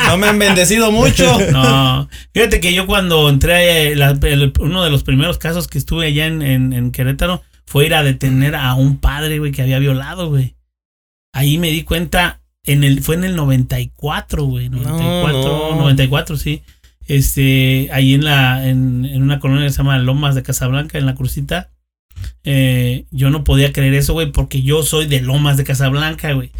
No me han bendecido mucho. No, fíjate que yo cuando entré, eh, la- el- uno de los primeros casos que estuve allá en, en, en Querétaro fue ir a detener a un padre, güey, que había violado, güey. Ahí me di cuenta, en el, fue en el 94, güey, 94, no. 94, sí. Este, ahí en la, en, en una colonia que se llama Lomas de Casablanca, en la Crucita. Eh, yo no podía creer eso, güey, porque yo soy de Lomas de Casablanca, güey.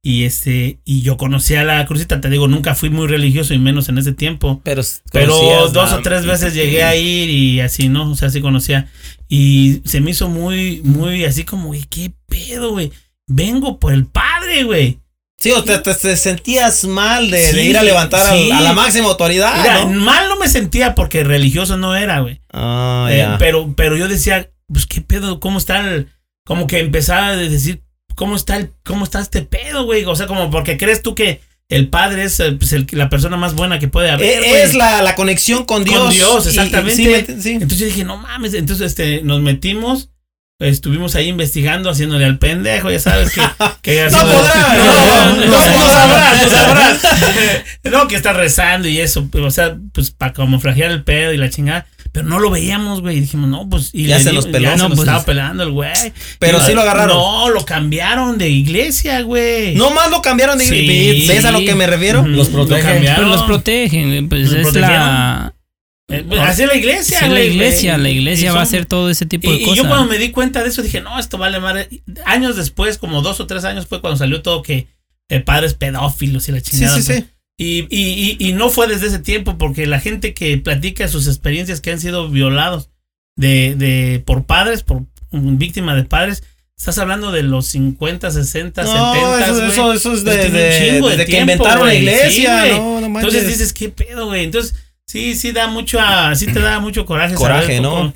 Y este, y yo conocía la Crucita, te digo, nunca fui muy religioso y menos en ese tiempo. Pero, Pero dos o tres veces llegué a ir y así, ¿no? O sea, sí conocía. Y se me hizo muy, muy así como, güey, ¿qué pedo, güey? Vengo por el padre, güey. Sí, o te, te- te sentías mal de, ir a levantar sí. a la máxima autoridad, Mira, ¿no? mal no me sentía porque religioso no era, güey. Eh, ya. pero, pero yo decía, pues, ¿qué pedo? ¿Cómo está el...? Como que empezaba a decir, ¿cómo está, el, ¿cómo está este pedo, güey? O sea, como porque crees tú que el padre es eh, pues, el- la persona más buena que puede haber. Güey. es la, la conexión con Dios. Con Dios, Y- y- exactamente. sí, me- sí. Entonces yo dije, no mames. Entonces este, nos metimos, estuvimos ahí investigando, haciéndole al pendejo, ya sabes que. que No haciendo- podrá, No, no, no, no, no no. sabrás, no sabrás. No, que está rezando y eso, o sea, pues para camuflajear el pedo y la chingada. Pero no lo veíamos, güey. Y dijimos, no, pues. Y Ya le se los peló. Ya se No, los pues, estaba pelando el güey. Pero Y- sí lo agarraron. No, lo cambiaron de iglesia, güey. No más lo cambiaron de Sí. ¿Ves a lo que me refiero? Los lo protegen. cambiaron. Pero los protegen, pues ¿Los es la, Eh, pues, Así es la iglesia, es la iglesia, la Y iglesia va a hacer todo ese tipo Y, de y cosas. yo cuando me di cuenta de eso dije, no, esto vale madre. Años después, como dos o tres años fue cuando salió todo que eh, padres pedófilos y la Sí, chingada. sí, sí. Y, y, y, y no fue desde ese tiempo, porque la gente que platica sus experiencias que han sido violados de, de por padres, por mm, víctimas de padres, estás hablando de los 50, 60, No, 70. eso, eso, eso es Pues desde, chingo de desde que inventaron la iglesia. Sí, no, no. Entonces dices, ¿qué pedo, güey? Entonces, sí, sí da mucho, a- sí te da mucho coraje. Coraje, ¿no?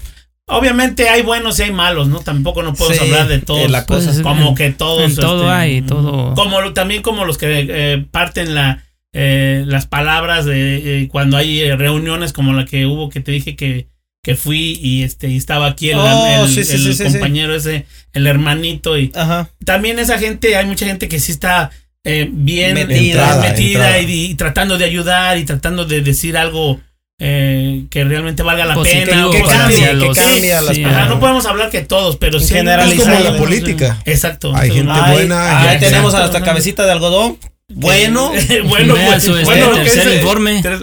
Obviamente hay buenos y hay malos, ¿no? Tampoco no podemos Sí, hablar de todos. la cosa. Pues, como que todos. en todo este, hay, todo. Como lo- también como los que eh, parten la, eh, las palabras de eh, cuando hay eh, reuniones como la que hubo que te dije que, que fui y este y estaba aquí el, Oh, el- sí, sí, el sí, sí, compañero ese, el hermanito y Ajá. también esa gente, hay mucha gente que sí está eh, bien Metida. entrada, metida entrada. Y, y tratando de ayudar y tratando de decir algo eh, que realmente valga la Positivo pena. que cambie, que las sí, Ajá, no podemos hablar que todos, pero sí. generalizar. Es como la política. Exacto. Hay gente buena, Ahí tenemos a exacto. nuestra cabecita de algodón. Bueno. bueno, Vea pues, este, bueno, tercer informe. tres-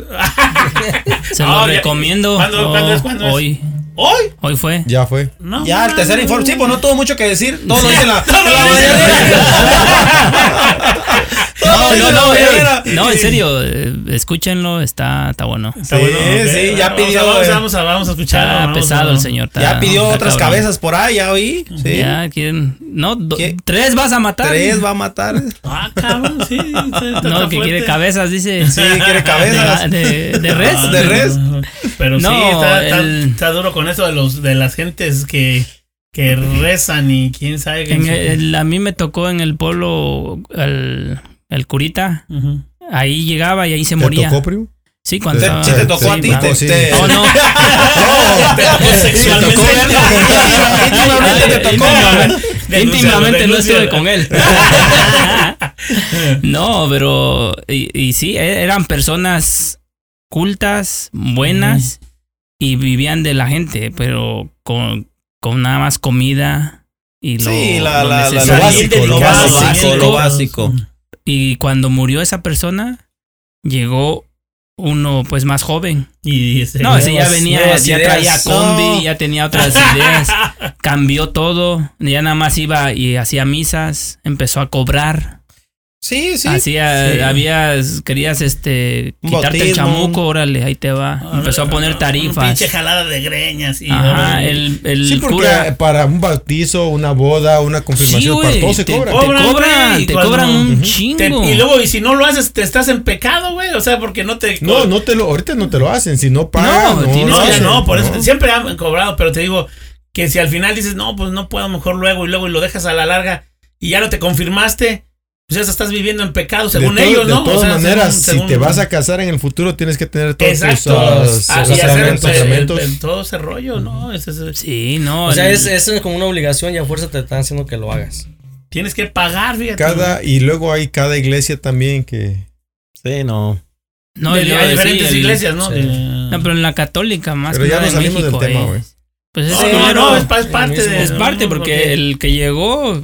Se No, lo recomiendo. ¿Cuándo- Oh, cuándo es? ¿Cuándo es? Hoy, ¿Hoy? fue. Ya fue. No. Ya, el tercer informe. Sí, pues no tuvo mucho que decir. Todo lo dice la, la lo No, no, no, eh, no, en serio, eh, escúchenlo, está, está bueno. Está Sí, bueno, ok. sí, ya Vamos a- pidió, Vamos, eh. a- vamos a, vamos a escucharlo. Está vamos pesado el señor. está- Ya pidió está otras cabrón. cabezas por ahí, ya oí. Sí. Ya quieren. No, tres vas a matar. Tres va a matar. Ah, cabrón, sí. No, que quiere cabezas, dice. Sí, quiere cabezas. De, de, de res. Ah, de res. Pero sí, está, está- el- está duro con eso de los de las gentes que, que rezan y quién sabe qué. En el- a mí me tocó en el pueblo el, el curita. Ahí llegaba y ahí se ¿Te moría. tocó, primo? Sí, cuando Te- estaba- sí te tocó a ti, te- sí. te- no. Te tocó sexualmente. tocó verla. Íntimamente te tocó. Íntimamente, no estuve con él. no, pero. Y, y sí, e- eran personas cultas, buenas y vivían de la gente, pero con, con nada más comida y lo, Sí, la, lo la, la- lo necesario. básico, lo Lo básico, básico. lo básico. Y cuando murió esa persona, llegó uno pues más joven. Y ese- No, ese ya venía, ya ideas. traía combi, No. ya tenía otras ideas. Cambió todo, ya nada más iba y hacía misas, empezó a cobrar. Sí, sí. Hacía, Sí. habías, querías este quitarte el chamuco, órale, ahí te va. Empezó a poner Un tarifas. pinche jalada de greñas. Y Ajá, el, el Sí, porque cura para un bautizo, una boda, una Sí, confirmación, para todo se te, cobra. te Cobran, cobran, te cuando- cobran un chingo. Te- y luego, y si no lo haces, te estás en pecado, güey. O sea, porque no te. No, no te lo, ahorita no te lo hacen, si no pagan. No, No, tienes No, que- hacen, no, por eso siempre han cobrado, pero te digo que si al final dices, no, pues no puedo, mejor luego y luego y lo dejas a la larga y ya no te confirmaste, pues ya estás viviendo en pecado, según de ellos, de ¿no? O todas sea, maneras, según- según- si te vas a casar en el futuro, tienes que tener todos Exacto. tus Ah, y hacer el- sacramentos. todo ese rollo, ¿no? Sí, no. O sea, el- es, es como una obligación y a fuerza te están haciendo que lo hagas. tienes que pagar, fíjate. Cada, y luego hay cada iglesia también que. Sí, no. no, De- yo- hay diferentes iglesias, ¿no? sí. De- No, pero en la católica más Pero que ya nada nos en salimos del México, tema, eh. güey. Pues es, No, no, es, pa- es parte de. es parte porque el que llegó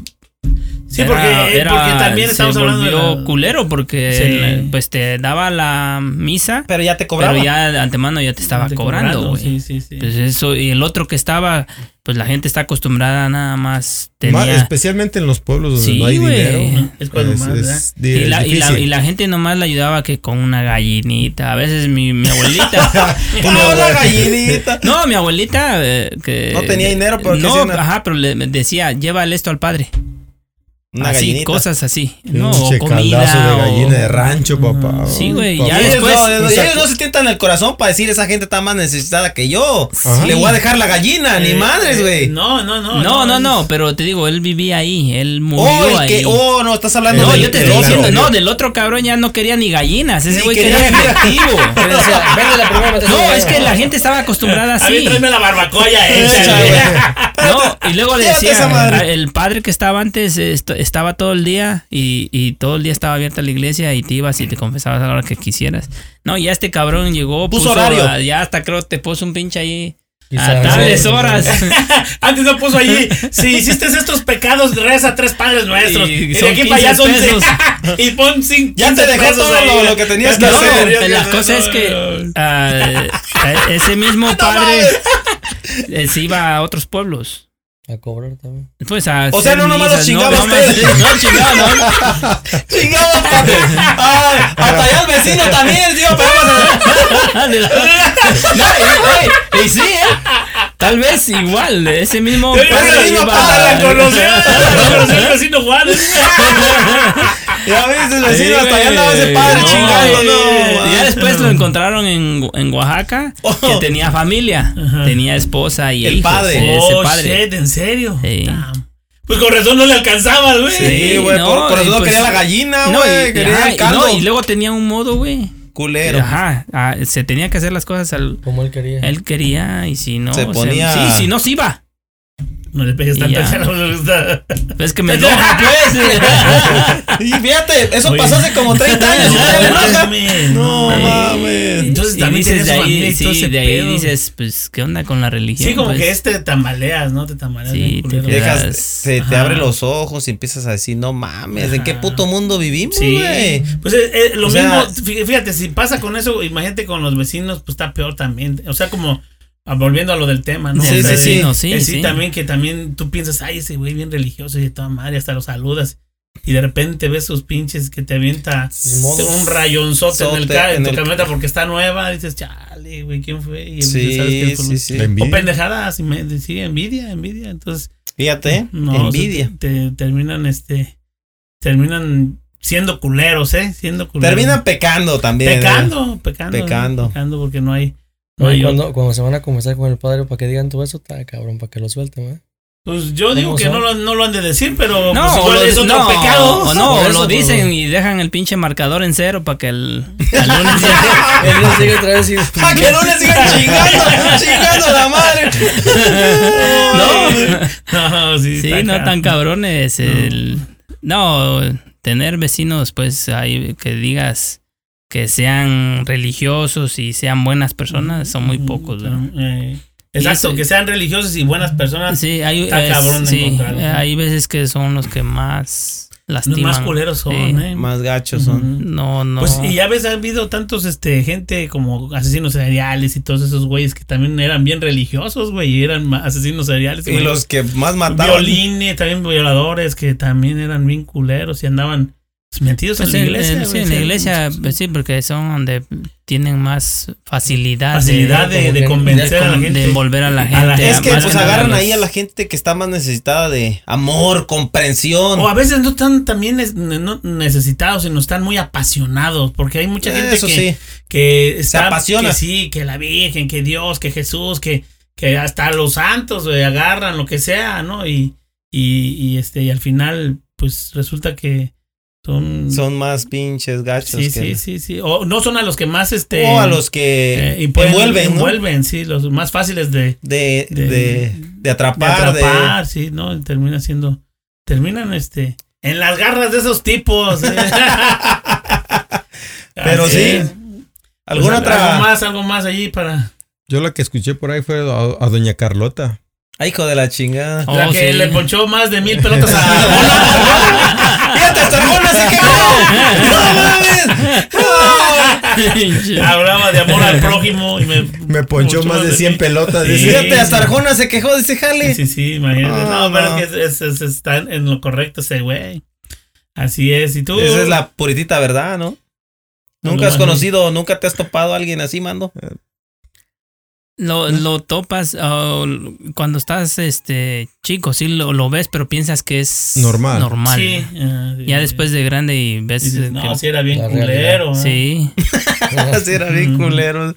Sí, porque, eh, porque también estamos se hablando de. volvió la- culero porque Sí. el- pues te daba la misa, Pero ya te cobraba. pero ya de antemano ya te estaba Te cobrando, güey. Sí, sí, sí. Pues eso y el otro que estaba, pues la gente está acostumbrada nada más Más- tenía especialmente en los pueblos donde Sí, no hay güey. dinero. Es cuando es, más, es ¿verdad? y es la, y, la, y la gente nomás le ayudaba que con una gallinita. A veces mi, mi abuelita. ¡Ah, la gallinita! no, mi abuelita. eh, que, No tenía dinero, pero ¿qué No, ajá, pero le decía, llévale esto al padre. Una así, gallinita. cosas así. No, Pinche o comida. de o- gallina de rancho, papá. Sí, güey, ya ellos, después- no, ellos no se tientan el corazón para decir esa gente está más necesitada que yo. Le voy a dejar la gallina, ni Eh, madres, eh, güey. No, no, no. No, no, no, pero te digo, él vivía ahí, él murió oh, el ahí. que, oh, no, estás hablando no, del- yo te estoy otro. diciendo, no, del otro cabrón ya no quería ni gallinas, ese güey quería- quería efectivo. Pero decía, vende la primera vez. No, es que la gente estaba acostumbrada A mí así. tráeme la barbacoya. No, y luego decía, el padre que estaba antes estaba todo el día y, y todo el día estaba abierta la iglesia y te ibas y te confesabas a la hora que quisieras. No, ya este cabrón llegó, Puso horario. a- ya hasta creo te puso un pinche ahí a tales horas. Antes no puso allí. Si hiciste estos pecados, reza tres padres nuestros. Y Y, de son aquí para allá 15 son pesos. y pon cinco. Ya te dejó todo lo- lo que tenías que No, hacer. la cosa es que ah, ese mismo padre eh, se iba a otros pueblos. A cobrar también. Pues a O sea, no nomás los chingaba no, nomás- usted. no, chingaba, Ay, hasta allá el vecino también, tío, pero vamos a- De la- No, y, oye, y sí, ¿eh? Tal vez igual, ese mismo Ese padre mismo iba- padre conoció, conoció el vecino Juan. Ya ves, el vecino, Sí, hasta allá andaba ese padre No, chingando, y no. ya después lo encontraron en, en Oaxaca, Oh. que tenía familia, tenía esposa y El hijos, padre. Ese Oh, padre. shit, ¿en serio? Sí. Damn. Pues con razón no le alcanzaba, güey. Sí, güey, no, por, por y eso no pues- quería la gallina, No, güey, y, quería ajá, el y caldo. no, y luego tenía un modo, güey. Culero. Ajá, ah, se tenía que hacer las cosas al Como él quería. él quería y si no Se ponía- sí, si no se iba. No le pegues tanto no. Es que me enoja, pues. Y fíjate, eso Oye. pasó hace como 30 años. mames, No mames. Entonces también dices tienes de ahí, sí, de ahí dices, pues, ¿qué onda con la religión? Sí, como Pues, que este te tambaleas, ¿no? Te tambaleas. Sí, te Dejas, se te Ajá. abren los ojos y empiezas a decir, no mames, ¿en qué puto mundo vivimos, Sí, güey? pues eh, eh, lo O mismo, fí- fíjate, si pasa con eso, imagínate con los vecinos, pues está peor también. O sea, como volviendo a lo del tema, ¿no? Sí, O sea, sí, sí. No, sí, eh, sí, sí. también que también tú piensas, ay, ese güey bien religioso y de toda madre, hasta los saludas. Y de repente ves sus pinches que te avienta un rayonzote en, el Sote ca- en en tu el- camioneta porque está nueva. Y dices, chale, güey, ¿quién fue? Y Sí, sabes sí, sí. O envidia. pendejadas, y me- sí, envidia, envidia. Entonces, Fíjate, no, o sea, envidia. te, te terminan, este, terminan siendo culeros, ¿eh? Siendo culeros. Terminan pecando también. ¿eh? pecando, pecando. Pecando. Pecando porque no hay. No Oye, cuando, cuando se van a confesar con el padre para que digan todo eso, está cabrón, para que lo suelten, ¿eh? Pues yo digo ¿Cómo que son? no lo, no lo han de decir, pero No, pues igual lo, es otro no, pecado. o no, eso, lo dicen y dejan el pinche marcador en cero para que el, el lunes Él no sigue otra vez y... ¡Ah, que no le sigan chingando! ¡Chingando a la madre! No, No, sí, sí, está no acá. tan cabrones. el- no, tener vecinos, pues, ahí que digas que sean religiosos y sean buenas personas, son muy pocos. ¿no? Eh, exacto, eso- que sean religiosos y buenas personas. Sí, hay, Está es- cabrón de sí, hay veces que son los que más Los lastiman. más culeros son, Sí. ¿eh? Más gachos son. No, no. Pues y ya ves, ha habido tantos este gente como asesinos seriales y todos esos güeyes que también eran bien religiosos, güey, y eran asesinos seriales. Y güey. los que más mataban. violines, también violadores que también eran bien culeros y andaban metidos Pues en la en- iglesia. en- güey, sí, en la iglesia, pues sí, porque son donde tienen más facilidad, facilidad de, de de- convencer a la de, gente. de envolver a la A gente. la- Es que pues agarran los- ahí a la gente que está más necesitada de amor, comprensión. O a veces no están también no necesitados, sino están muy apasionados, porque hay mucha gente Eso que, sí. que está, apasiona. que sí, que la Virgen, que Dios, que Jesús, que, que hasta los santos agarran lo que sea, ¿no? Y, y, y, este y al final pues resulta que son, Son más pinches gachos. sí, que- sí, sí, sí, o no son a los que más este O a los que eh, envuelven, ¿no? envuelven, sí, los más fáciles de, De, De- de, de de atrapar. de- atrapar, sí, ¿no? Termina siendo, terminan este, en las garras de esos tipos. ¿eh? Pero Así sí. es. ¿Alguna Pues, otra? Algo más, algo más allí para. Yo la que escuché por ahí fue a, a doña Carlota. Ay, hijo de la chingada. Oh, la que sí. le ponchó más de mil pelotas a ¡Fíjate, hasta Arjona se quejó! ¡No mames! Hablaba de amor al prójimo y me. Me ponchó más de 100 mil. pelotas. Sí. dice. Fíjate, hasta Arjona se quejó, dice Jale. Sí, sí, imagínate. Ah, no, pero no. es que es- es- es- está en lo correcto ese güey. Así es. Y tú. Esa es la puritita verdad, ¿no? Nunca has conocido, nunca te has topado a alguien así, mando. Lo, lo topas cuando estás este chico, sí lo, lo ves, pero piensas que es Normal. normal. Sí. ah, Ya después de grande y ves dices, eh, no, que- sí era bien La culero. ¿eh? sí. Así era bien culero.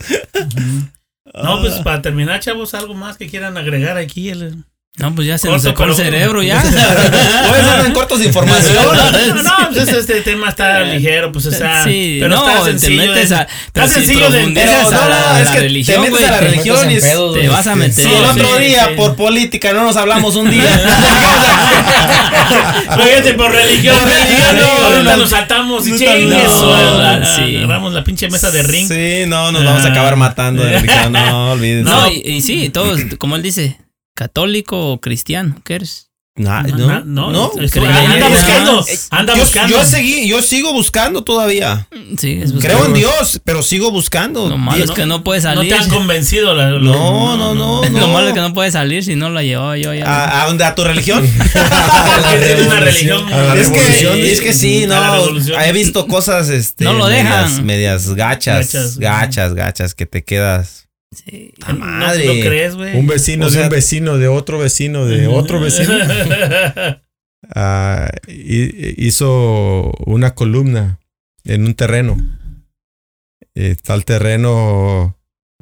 No, pues para terminar, chavos, algo más que quieran agregar aquí. El... No, pues ya se Corto, nos secó el cerebro ya. Pues andan cortos de información. No, no, pues este tema está ligero, pues está. sí, pero no, está te sencillo. metes de- a está pero si sencillo de No, a no, la, no, es que te religión, metes güey, a la te religión metes y en te te vas a meter. Si el Sí, otro sí, día sí. por política no nos hablamos un día. Fíjate, por religión, religión, no, no, ahorita no. nos saltamos y No, chingue no, su- no, sí. Agarramos la pinche mesa de ring. Sí, no, nos vamos a acabar matando de religión. No, olvídense. No, y, y sí, todos, como él dice, católico o cristiano, ¿qué eres? No, No, no, no, no. anda buscando, anda yo, buscando. yo seguí, yo sigo buscando todavía. Sí, es Creo en Dios, pero sigo buscando. Lo malo es que no puede No salir. te han convencido. La, No, no, no, no. Lo malo es que no puede salir si no lo llevaba yo ya. ¿A, a dónde? ¿A tu religión? Es que tiene una religión. A la es, revolución, que, es que sí, no. He visto cosas, este. No lo medias- dejan. Medias gachas, Gachas, gachas, que te quedas. Sí. ¡Ta No, madre! ¿Lo crees, güey? Un vecino O sea- de un vecino, de otro vecino, de otro vecino. ah, hi- hizo una columna en un terreno. Está el terreno,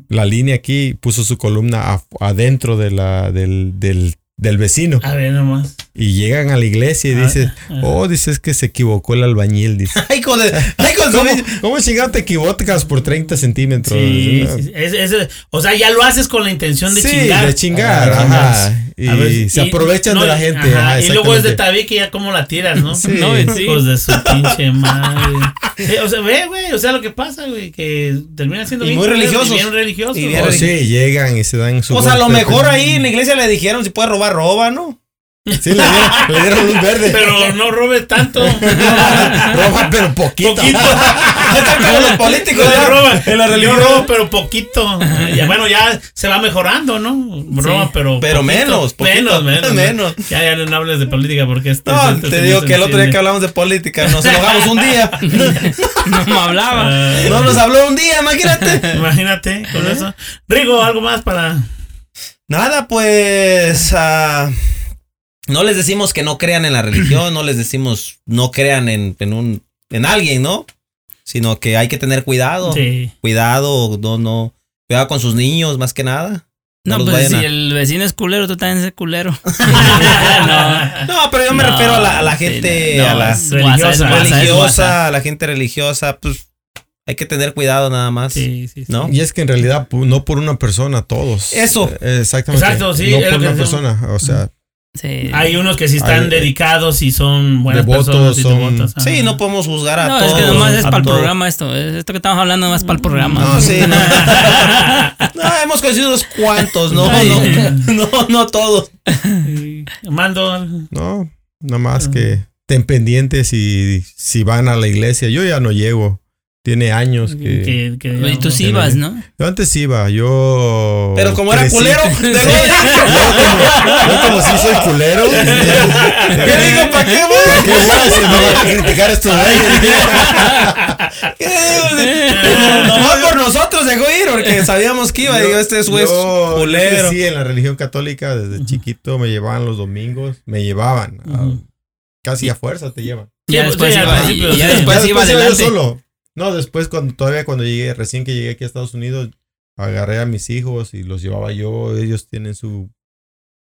la línea aquí, puso su columna adentro de la, del, del, del vecino. A ver, nomás. Y llegan a la iglesia y Ah, dice, ah. oh, dices que se equivocó el albañil, dice. Ay, con, el- ay, con su- ¿Cómo, cómo chingado te equivocas por 30 centímetros? Sí, No. sí, sí. Es- es- o sea, ya lo haces con la intención de Sí, chingar. de chingar, Ah, ajá. Y ver, se y- aprovechan no, de la gente. ajá, ajá, y luego es de tabique ya cómo la tiras, ¿no? Sí. No, sí. Hijos de su pinche madre. Eh, o sea, ve, güey, o sea, lo que pasa, güey, que termina siendo Y bien muy religiosos. Bien religiosos. Y bien Oh, sí, llegan y se dan su. Pues a lo mejor ahí en la iglesia le dijeron si puede robar, roba, ¿no? Sí, le dieron, le dieron luz verde. Pero no robes tanto. Roba, pero poquito. poquito. Como los políticos ¿verdad? robo, en la religión. robo, pero poquito. Ya, bueno, ya se va mejorando, ¿no? Roba, pero. Pero poquito. menos, poquito, menos, menos. menos. Ya, ya no hables de política porque esto No, te digo que el otro día que hablamos de política nos enojamos un día. No me hablaba. No nos habló un día, imagínate. Imagínate con eso. Rigo, algo más para. Nada, pues. ah, no les decimos que no crean en la religión, no les decimos no crean en, en un en alguien, ¿no? Sino que hay que tener cuidado. Sí. Cuidado, no, no. Cuidado con sus niños, más que nada. No, los pues si a- el vecino es culero, tú también eres culero. no. No, pero yo me No, refiero a la, a la sí, gente, no, a la religiosa, a la gente religiosa, pues hay que tener cuidado nada más. Sí, sí, sí. ¿No? Y es que en realidad no por una persona, todos. Eso. Eh, Exactamente. Exacto, sí, No por una persona. O sea, Sí. Hay unos que sí están Hay- dedicados y son buenas Devotos, personas y son- devotos. Sí, no podemos juzgar a No, todos. es que nomás es a para el programa esto. Esto que estamos hablando nomás para el programa. No, sí, no. No, hemos conocido unos cuantos, no, Ay. no, no, no todos. Mando. no, nada más que estén pendientes y si van a la iglesia. Yo ya no llego. Tiene años que. Que, que- Y tú sí ibas, ¿no? Yo antes iba, yo. Pero como era crecí- culero, Yo como, yo como sí soy culero. ¿qué digo? ¿Para qué voy? ¿Qué voy a decir? Me van a criticar estos güeyes. ¿Qué digo? Nomás por nosotros dejó ir porque sabíamos que iba. Digo, este es güey es Yo- yo culero. crecí en la religión católica desde chiquito. Me llevaban los domingos. Me llevaban. a- Ujú. casi a fuerza te llevan. Ya Sí, después sí, iba, sí. yo solo. No, después cuando todavía cuando llegué, recién que llegué aquí a Estados Unidos, agarré a mis hijos y los llevaba yo. Ellos tienen su,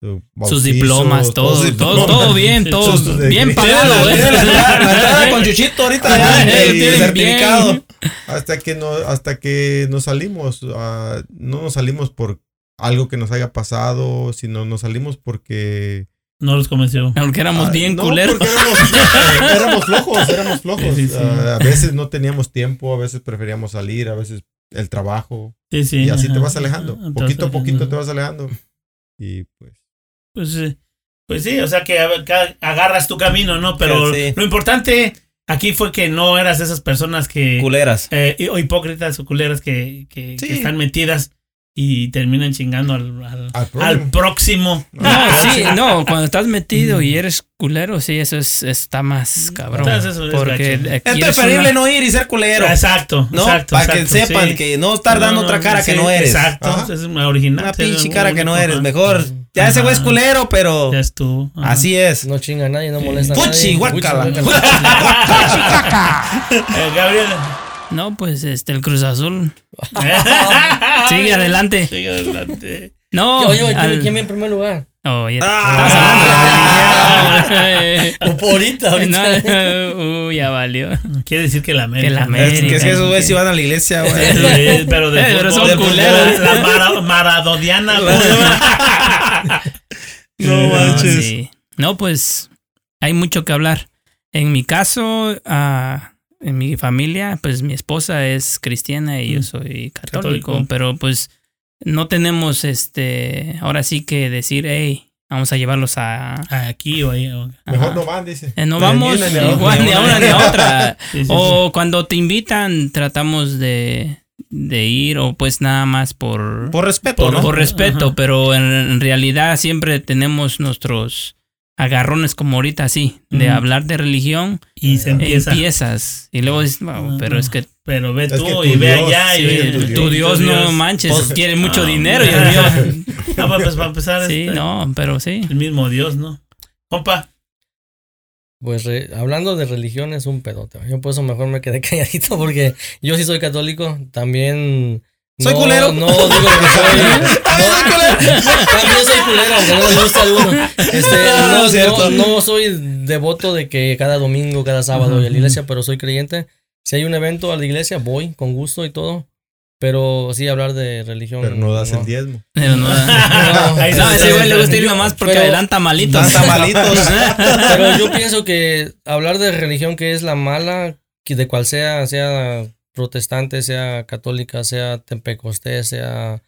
su Sus diplomas, todo, sus todo, diplomas. todo bien, todo sus bien pagado, Tiene ¿eh? la, entrada- la entrada con Chuchito ahorita ya, Ay, el tienen certificado. bien. Hasta que no, hasta que nos salimos, ah, no nos salimos por algo que nos haya pasado, sino nos salimos porque No los convenció. Aunque éramos Ah, bien no, culeros. porque éramos, éramos flojos, éramos flojos. Sí, sí, sí. Ah, a veces no teníamos tiempo, a veces preferíamos salir, a veces el trabajo. Sí, sí. y así te vas alejando. Poquito a poquito te vas alejando. Y pues. Pues, sí. pues sí, o sea que agarras tu camino, ¿no? Pero Sí. lo importante aquí fue que no eras esas personas que. Culeras. eh, o hipócritas o culeras que, que, Sí. que están metidas y terminan chingando al, al, Al al próximo. No, sí, no, cuando estás metido y eres culero, sí, eso es, está más cabrón. Entonces, eso es porque gacho. aquí Es preferible una- no ir y ser culero. Exacto, ¿No? exacto. Para que sepan sí. que no estar dando No, otra cara sí, que no eres. Exacto, Ajá. es una original. Una pinche cara que no eres. Mejor. Ya ese güey es culero, pero Ya estuvo. ajá. así es. No chinga a nadie, no molesta a Fuchi, nadie. Fuchi, guácala. Eh, Gabriel. No, pues este, el Cruz Azul. Sigue adelante. Sigue adelante. No, Oye, oye, al- ¿quién, en primer lugar? Oh, ya- Ah. Hablando de ahorita, ahorita. No, uy, ya valió. Quiere decir que la América. Que la Es América. que, es que esos güeyes iban a la iglesia, güey. Pero de pero fútbol, son de culeros. La mara- maradoniana. güey. No manches. sí. No, pues hay mucho que hablar. En mi caso, ah, en mi familia, pues mi esposa es cristiana y yo Mm. soy católico, Católico. pero pues no tenemos este, ahora sí que decir, hey, vamos a llevarlos a... Aquí o ahí. o- Mejor no van, dice. Eh, no Ni vamos ni a igual ni a una ni a otra. Sí, sí, O cuando te invitan, tratamos de, de ir o pues nada más por, Por respeto, Por- ¿no? por respeto, Ajá. pero pero en, en realidad siempre tenemos nuestros agarrones como ahorita así, de hablar de religión, Y se empieza. empiezas y luego dices, "Wow, No, pero es que Pero ve Es tú que y ve Dios, allá. y sí, ve- tu tu, Dios. Dios no Dios. manches, Pues, quiere mucho dinero, Dios Dios mío. No, pues para empezar, Sí, este, no, pero sí. el mismo Dios, ¿no? Compa, Pues re- hablando de religión es un pedote. Yo por eso mejor me quedé calladito porque yo sí soy católico. También. ¿Soy no, culero? No digo que soy. no, También soy culero, aunque no le gusta a alguno. Este, No, no, es cierto. no, no soy devoto de que cada domingo, cada sábado voy a la iglesia, pero soy creyente. Si hay un evento a la iglesia, voy con gusto y todo. Pero sí, hablar de religión. Pero no das el diezmo. Pero no, no, ese güey le gusta ir nomás porque pero- dan tamalitos. Dan tamalitos. Pero yo pienso que hablar de religión que es la mala, que de cual sea, sea protestante, sea católica, sea tempecostés, sea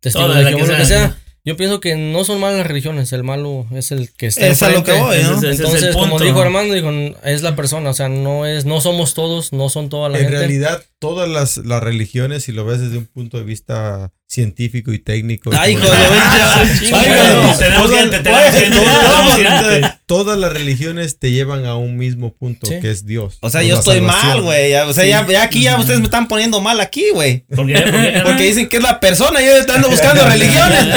testigo de que lo que sea. yo pienso que no son malas las religiones, el malo es el que está Es a lo que voy, ¿no? Es Entonces, como dijo Armando, dijo, es la persona, o sea, no es, no somos todos, no son toda la En gente. realidad, todas las, las religiones, si lo ves desde un punto de vista científico y técnico. Ay, tenemos todas- las religiones te llevan a un mismo punto, Sí. que es Dios. O sea, yo estoy salvación. mal, güey. O sea, ya, ya aquí ya ustedes me están poniendo mal aquí, güey. Porque dicen que es la persona, yo ando buscando religiones.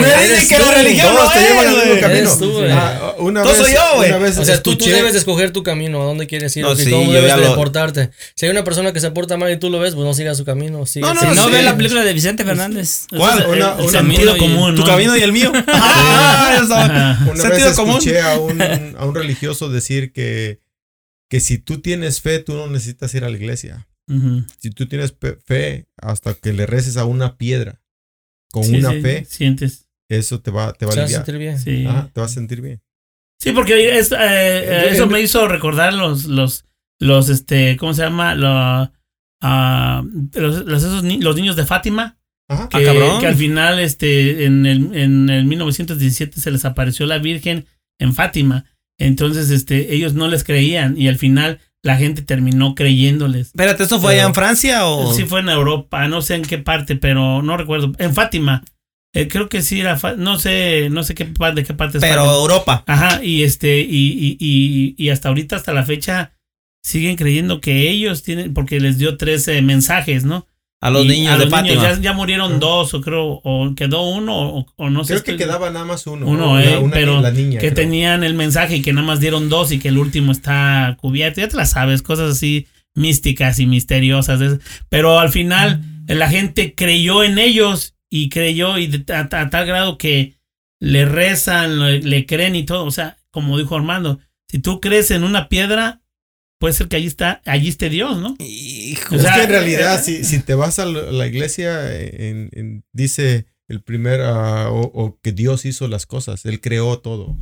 Me dicen que, la religión no te llevan al es, mismo güey. Ah, No vez, soy yo, güey. O sea, tú, debes de escoger tu camino, a dónde quieres ir, No, y sí, cómo debes de lo- portarte. Si hay una persona que se porta mal y tú lo ves, pues no sigas su camino. sigue- No, no, Si no sí. ve la película de Vicente Fernández. ¿Cuál? Ese es el- Una- el una- sentido y- común, Tu ¿no? camino y el mío. Ah. Una Sentido vez común. escuché a un, a un religioso decir que, que si tú tienes fe, tú no necesitas ir a la iglesia. Si tú tienes fe, hasta que le reces a una piedra con Sí, una sí, fe, Sientes. eso te va, te va a aliviar. sentir bien. Sí. Ajá, te vas a sentir bien. Sí, porque es, eh, eso me hizo recordar los, los, los, este, ¿cómo se llama? Lo- ah, los, los, esos ni- los niños de Fátima. Ajá. Que, cabrón. que al final, este, en el, en el 1917 se les apareció la Virgen en Fátima. Entonces, este, ellos no les creían y al final la gente terminó creyéndoles. Espérate, ¿eso fue allá en Francia o...? Sí fue en Europa, no sé en qué parte, pero no recuerdo. En Fátima. Eh, creo que sí era, no sé, no sé qué de qué parte es Pero Fátima. Europa. Ajá, y este, y, y, y, y hasta ahorita, hasta la fecha, siguen creyendo que ellos tienen, porque les dio tres eh, mensajes, ¿no? A los Y niños a de los Fátima. ya, ya murieron dos, o creo, o quedó uno, o, o no sé. Creo que estoy- quedaba nada más uno. Uno, eh, una pero la niña, que creo. tenían el mensaje y que nada más dieron dos y que el último está cubierto. Ya te la sabes, cosas así místicas y misteriosas. es- Pero al final la gente creyó en ellos y creyó y de- a, a tal grado que le rezan, le, le creen y todo. O sea, como dijo Armando, si tú crees en una piedra, puede ser que allí está, allí esté Dios, ¿no? Hijo. O Es sea, que en realidad, eh, si, si te vas a la iglesia, en- en- dice el primer, ah, o, o que Dios hizo las cosas, Él creó todo.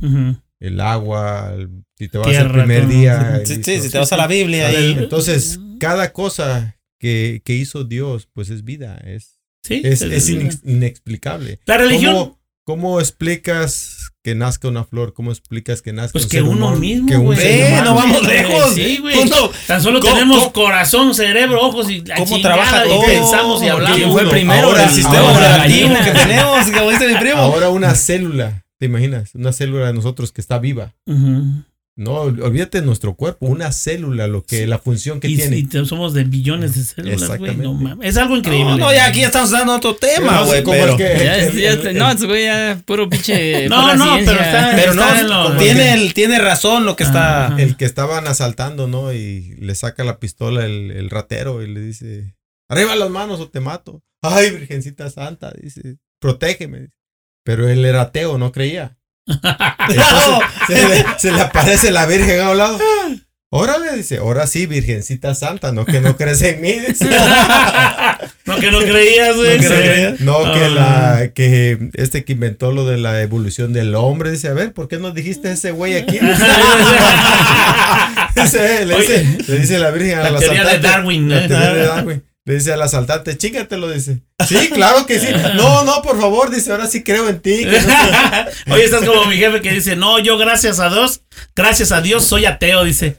El agua, el- si te vas Tierra, el primer todo. día. Sí, sí, si te vas a la Biblia ahí. Entonces, cada cosa que, que hizo Dios, pues es vida, es, Sí, es, es- es inex- inexplicable. la religión. ¿Cómo, cómo explicas que nazca una flor? ¿Cómo explicas que nazca Pues un que ser uno humano? mismo, Que un güey. ser Ve, humano. no vamos lejos. sí, güey. Uno- Tan solo ¿Cómo- tenemos cómo- corazón, cerebro, ojos y la ¿Cómo trabaja y todo? pensamos y ¿Quién hablamos. ¿Quién fue uno, primero? ahora- el sistema operativo gallina? que tenemos, como dice mi primo. Ahora una célula, ¿te imaginas? Una célula de nosotros que está viva. Ujú. No, ol- olvídate de nuestro cuerpo, una célula, lo que la función que Y, tiene. y somos de billones de células, güey. No mames. Es algo increíble. No, no, ya aquí estamos dando otro tema, güey, cómo pero, es que- Ya, el- ya- el- no, ese güey ya puro pinche. No, no, ciencia. pero está- pero está en no, lo- tiene, el, tiene razón lo que está... Ajá. el que estaban asaltando, ¿no? Y le saca la pistola el, el ratero y le dice, arriba las manos o te mato. Ay, Virgencita Santa, dice, protégeme. Pero él era ateo, no creía. Entonces, se, le, se le aparece la Virgen a un lado. Órale, dice, ahora sí, Virgencita Santa, no que no crees en mí. dice. No, que no creías, güey. No, que no Sí. creías. No, que Ah. la, que este que inventó lo de la evolución del hombre, dice, a ver, ¿por qué no dijiste ese güey aquí? Dice, le, dice, le dice la Virgen a La la teoría de asaltante, Darwin, La teoría de Darwin. Le dice al asaltante, chingatelo, dice. Sí, claro que sí. No, no, por favor, dice, ahora sí creo en ti. que no Oye, estás como mi jefe que dice, no, yo gracias a Dios, gracias a Dios soy ateo, dice.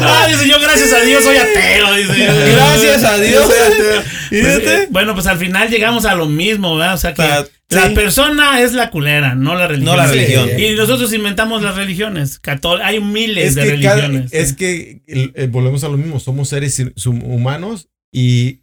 no, dice, yo gracias a Dios soy ateo, dice. Gracias a Dios. Pues, Fíjate. eh, bueno, pues al final llegamos a lo mismo, ¿verdad? O sea que Ah, la persona es la culera, no la religión. No la religión. Y nosotros inventamos las religiones. cató- Hay miles Es de cada- religiones. es que el- volvemos a lo mismo, somos seres hum- humanos y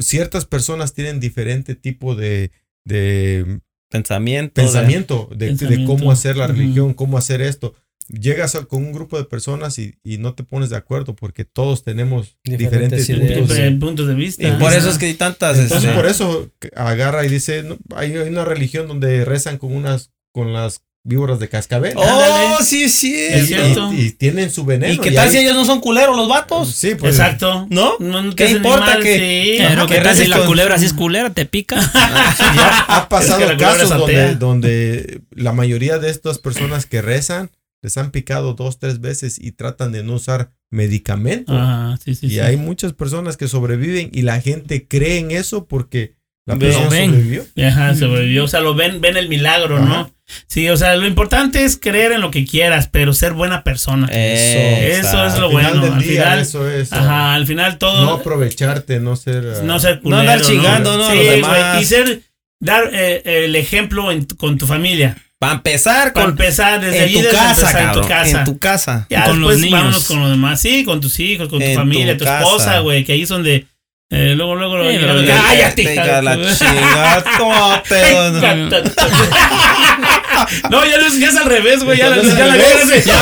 ciertas personas tienen diferente tipo de, de Pensamiento. de- pensamiento, de, cómo hacer la religión, cómo hacer esto. Llegas a- con un grupo de personas y, y no te pones de acuerdo porque todos tenemos Diferentes puntos de- puntos de vista. Y por eso es que hay tantas... Entonces este, por eso agarra y dice, no, hay hay una religión donde rezan con unas con las víboras de cascabel. Oh, sí, sí. Es y, cierto. y- y tienen su veneno. ¿Y qué tal hay- si ellos no son culeros, los vatos? Sí, pues. Exacto. ¿No? No, ¿Qué importa ni que- Sí. Pero que que tal si la con- culebra sí es culera, te pica. Ya ha pasado Es que casos donde, donde la mayoría de estas personas que rezan les han picado dos, tres veces y tratan de no usar medicamentos. Ajá, sí, sí, y sí. hay muchas personas que sobreviven y la gente cree en eso porque la Ve- persona ven. sobrevivió. Ajá, sobrevivió. O sea, lo ven, ven el milagro, ¿no? Sí, o sea, lo importante es creer en lo que quieras, pero ser buena persona. Eh, Eso es Al lo final bueno. del Al día, final, eso es. ah, ajá, al final todo. No aprovecharte, no ser. ah, no ser No culero, andar chingando, ¿no? a Sí, los güey, demás. Y ser, dar eh, el ejemplo en con tu familia. Para empezar, Para con, empezar, desde en allí, tu desde casa, empezar, en tu cabrón, casa. En tu casa. Ya Con los niños. vámonos con los demás. Sí, con tus hijos, con tu En familia, tu esposa, güey, que ahí son de. eh, luego, luego, Sí, luego, cállate, la chingada, toma, pedo, no. Ya, no es- ya es al revés, güey. Ya, la- vieja se-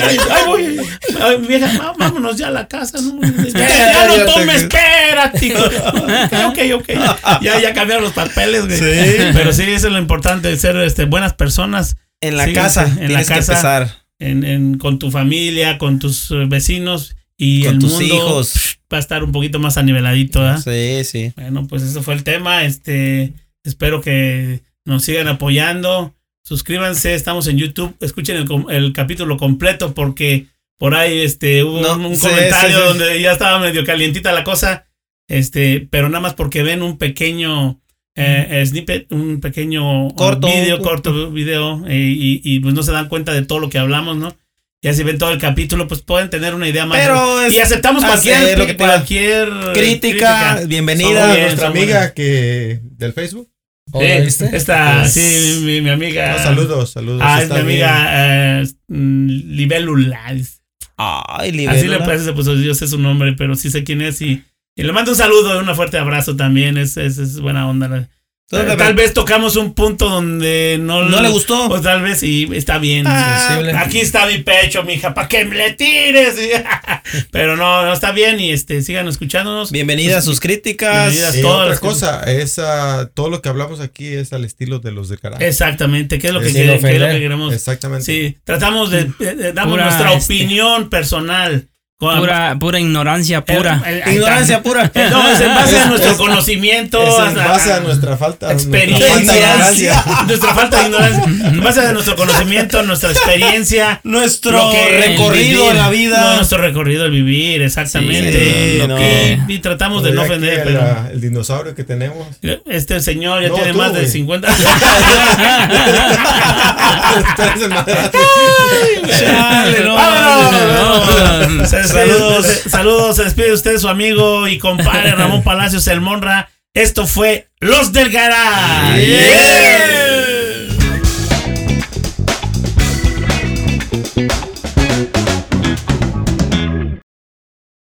ay, voy. Ay, vieja, vámonos ya a la casa. No, ya no tomes, espérate. Ok, ok. Ya, ya cambiaron los papeles, güey. Sí. Pero sí, eso es lo importante, ser este, buenas personas En la casa en la tienes que casa. empezar. en, en- con tu familia, con tus eh, vecinos y Con el tus mundo hijos. va a estar un poquito más aniveladito, ¿verdad? Sí, sí. Bueno, pues eso fue el tema. Este, espero que nos sigan apoyando. Suscríbanse, estamos en YouTube. Escuchen el, capítulo completo porque por ahí este, hubo No, un, un sí, comentario sí, sí. donde ya estaba medio calientita la cosa. Este, pero nada más porque ven un pequeño eh, snippet, un pequeño Corto, video, corto video, eh, y, y pues no se dan cuenta de todo lo que hablamos, ¿no? Ya si ven todo el capítulo, pues pueden tener una idea más. Pero es y aceptamos cualquier, lo que te da. cualquier Crítica, bienvenida. Bien, nuestra amiga que del Facebook. ¿Oh, la Sí, viste? Esta, Pues- sí, mi, mi amiga. No, saludos, saludos. Ah, es mi amiga eh, mm, Libélula. Ay, Así le libélula. parece, se puso, yo sé su nombre, pero sí sé quién es. Y, y le mando un saludo, un fuerte abrazo también. Es, es, es buena onda. Entonces, Eh, tal vez tocamos un punto donde no, No le gustó. O tal vez sí, está bien. Ah. Aquí está mi pecho, mija, para que me le tires. Pero no, no está bien. Y este, sigan escuchándonos. Bienvenidas sus críticas. Bienvenidas. Y todas otra las cosa, es, todo lo que hablamos aquí es al estilo de los de carajo. Exactamente, ¿qué es lo que, Sin quere- qué es lo que queremos? Exactamente. Sí, tratamos de, de- de- damos Pura, nuestra este- opinión personal. Pura, pura ignorancia pura. Eh, ahí Ignorancia pura. No, es en base a nuestro conocimiento. Es en a- base a nuestra falta, experiencia, nuestra falta de ignorancia. nuestra falta de ignorancia, en base a nuestro conocimiento, nuestra experiencia, Nuestro recorrido en la vida. no, nuestro recorrido el vivir, exactamente. Sí, no. que- y tratamos de no Como diría ofender, pero el dinosaurio que tenemos. este señor ya No, tiene tú, más de güey. 50. Chale, no. Saludos. se- saludos, se despide usted su amigo y compadre Ramón Palacios El Monra. Esto fue Los del. Yeah.